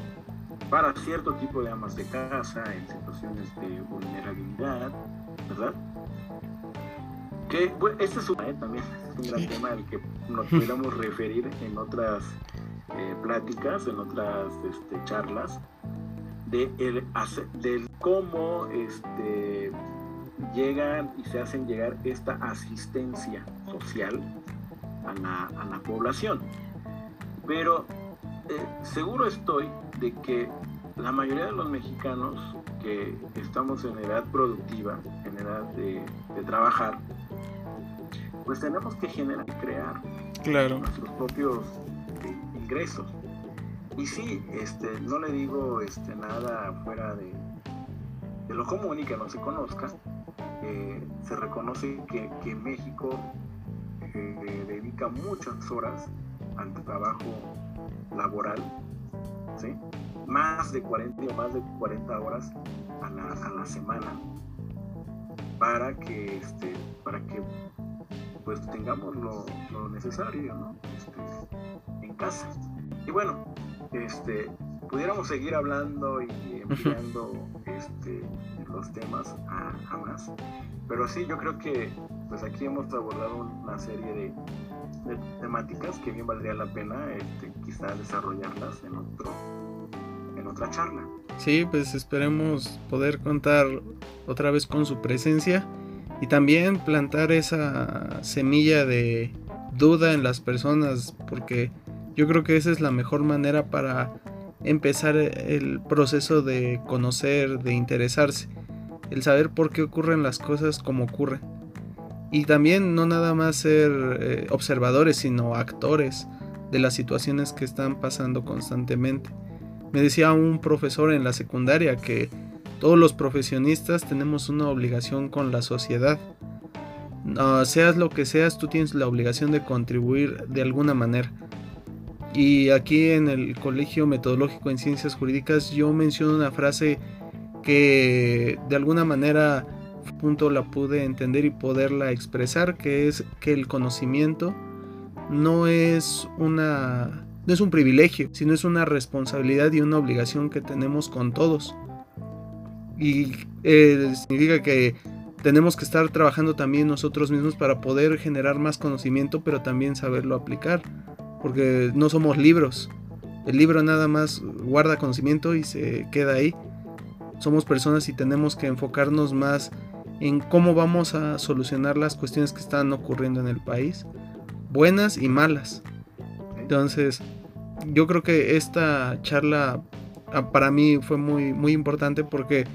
Para cierto tipo de amas de casa en situaciones de vulnerabilidad, ¿verdad? Que este es un, eh, también es un gran tema al que nos pudiéramos referir en otras eh, pláticas, en otras este, charlas, de, el, del cómo este, llegan y se hacen llegar esta asistencia social a la, a la población. Pero eh, seguro estoy de que la mayoría de los mexicanos que estamos en edad productiva, en edad de, trabajar, pues tenemos que generar y crear claro. nuestros propios eh, ingresos. Y sí, este, no le digo este, nada fuera de, de lo común y que no se conozca. Eh, se reconoce que, que México eh, dedica muchas horas al trabajo laboral, ¿sí? más de 40 más de 40 horas a la, a la semana para que este para que pues tengamos lo, lo necesario ¿no? este, en casa y bueno este pudiéramos seguir hablando y enviando este, los temas a, a, más pero sí yo creo que pues aquí hemos abordado una serie de, temáticas que bien valdría la pena este, quizá desarrollarlas en otro en otra charla. Sí, pues esperemos poder contar otra vez con su presencia y también plantar esa semilla de duda en las personas porque yo creo que esa es la mejor manera para empezar el proceso de conocer, de interesarse, el saber por qué ocurren las cosas como ocurren. Y también no nada más ser eh, observadores, sino actores de las situaciones que están pasando constantemente. Me decía un profesor en la secundaria que todos los profesionistas tenemos una obligación con la sociedad. seas lo que seas, tú tienes la obligación de contribuir de alguna manera. Y aquí en el Colegio Metodológico en Ciencias Jurídicas yo menciono una frase que de alguna manera punto la pude entender y poderla expresar, que es que el conocimiento no es una no es un privilegio, sino es una responsabilidad y una obligación que tenemos con todos. Y eh, significa que tenemos que estar trabajando también nosotros mismos para poder generar más conocimiento, pero también saberlo aplicar, porque no somos libros. El libro nada más guarda conocimiento y se queda ahí. Somos personas y tenemos que enfocarnos más en cómo vamos a solucionar las cuestiones que están ocurriendo en el país, buenas y malas. Entonces, yo creo que esta charla ah, para mí fue muy, muy importante porque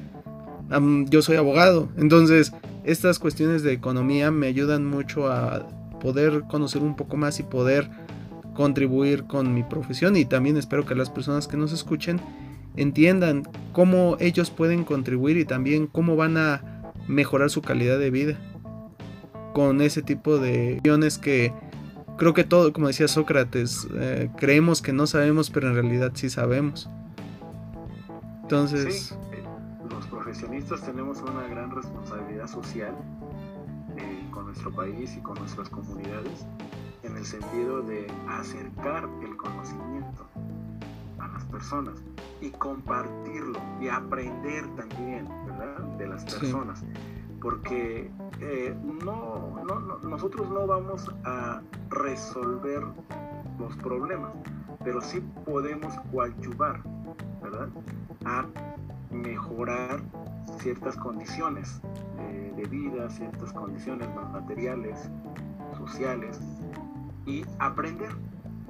yo soy abogado. Entonces, estas cuestiones de economía me ayudan mucho a poder conocer un poco más y poder contribuir con mi profesión. Y también espero que las personas que nos escuchen entiendan cómo ellos pueden contribuir y también cómo van a mejorar su calidad de vida con ese tipo de acciones que creo que todo, como decía Sócrates, eh, creemos que no sabemos, pero en realidad sí sabemos. Entonces... Eh, los profesionistas tenemos una gran responsabilidad social eh, con nuestro país y con nuestras comunidades en el sentido de acercar el conocimiento personas y compartirlo y aprender también ¿verdad? de las personas. Porque eh, no, no, nosotros no vamos a resolver los problemas, pero sí podemos coadyuvar, ¿verdad? A mejorar ciertas condiciones eh, de vida, ciertas condiciones materiales, sociales y aprender,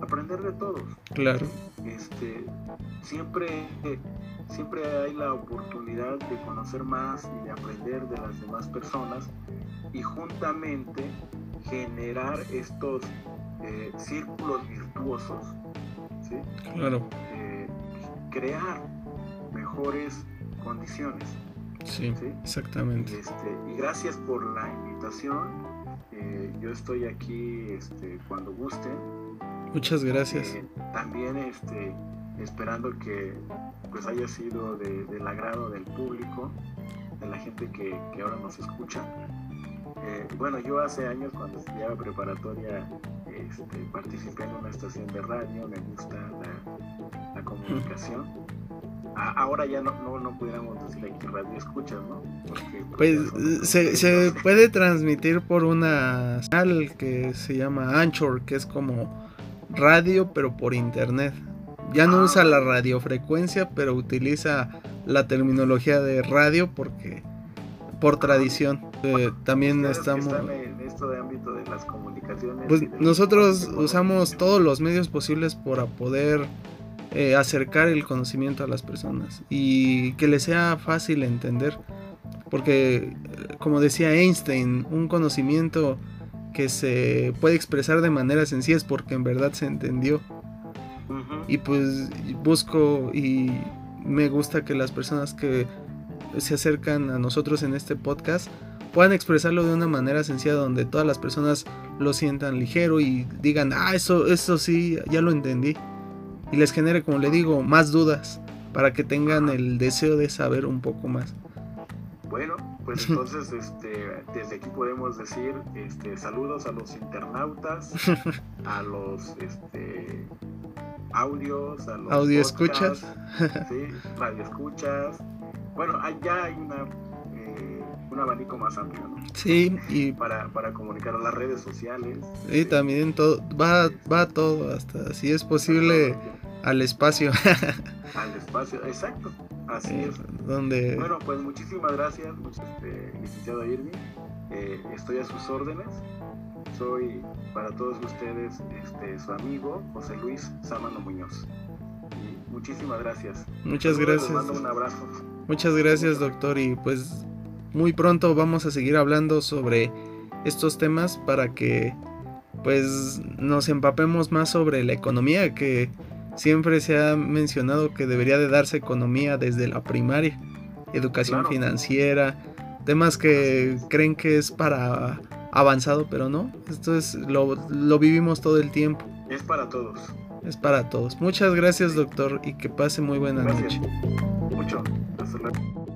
aprender de todos. Claro. Este, siempre siempre hay la oportunidad de conocer más y de aprender de las demás personas y juntamente generar estos eh, círculos virtuosos, ¿sí? Claro. Eh, crear mejores condiciones. Sí, exactamente. Y, este, y, gracias por la invitación. Eh, yo estoy aquí este, cuando gusten. Muchas gracias. también este, esperando que pues haya sido del agrado del público, de la gente que, que ahora nos escucha. Eh, bueno, yo hace años cuando estudiaba preparatoria este, participé en una estación de radio, me gusta la, la comunicación. ahora ya no, no, no, pudiéramos decir aquí radio escuchas, ¿no? pues se, se puede transmitir por una señal que se llama Anchor, que es como radio, pero por internet. Ya no usa la radiofrecuencia, pero utiliza la terminología de radio porque por tradición. Eh, también estamos... En esto de ámbito de las comunicaciones. Pues nosotros usamos todos los medios posibles para poder eh, acercar el conocimiento a las personas y que les sea fácil entender. Porque, como decía Einstein, un conocimiento que se puede expresar de manera sencilla es porque en verdad se entendió. Y pues busco y me gusta que las personas que se acercan a nosotros en este podcast puedan expresarlo de una manera sencilla donde todas las personas lo sientan ligero y digan, ah, eso, eso sí, ya lo entendí. Y les genere, como le digo, más dudas para que tengan el deseo de saber un poco más. Bueno, pues entonces este, desde aquí podemos decir este, saludos a los internautas, a los este, audios, a los audio escuchas, sí, radio escuchas. Bueno, ya hay una eh, un abanico más amplio, ¿no? Sí, y para, para comunicar a las redes sociales. Y también todo va va todo hasta si es posible al espacio. al espacio, exacto. Así eh, es. Donde... Bueno, pues muchísimas gracias, este, licenciado Irving. Eh, estoy a sus órdenes. Soy para todos ustedes este, su amigo José Luis Sámano Muñoz. Y muchísimas gracias. Muchas gracias. Les mando un abrazo. Muchas gracias, doctor. Y pues muy pronto vamos a seguir hablando sobre estos temas para que pues nos empapemos más sobre la economía que siempre se ha mencionado que debería de darse economía desde la primaria, educación financiera, temas que creen que es para avanzado, pero no, esto es lo, lo vivimos todo el tiempo. Es para todos. Es para todos. Muchas gracias, doctor, y que pase muy buena noche. Mucho. Hasta luego.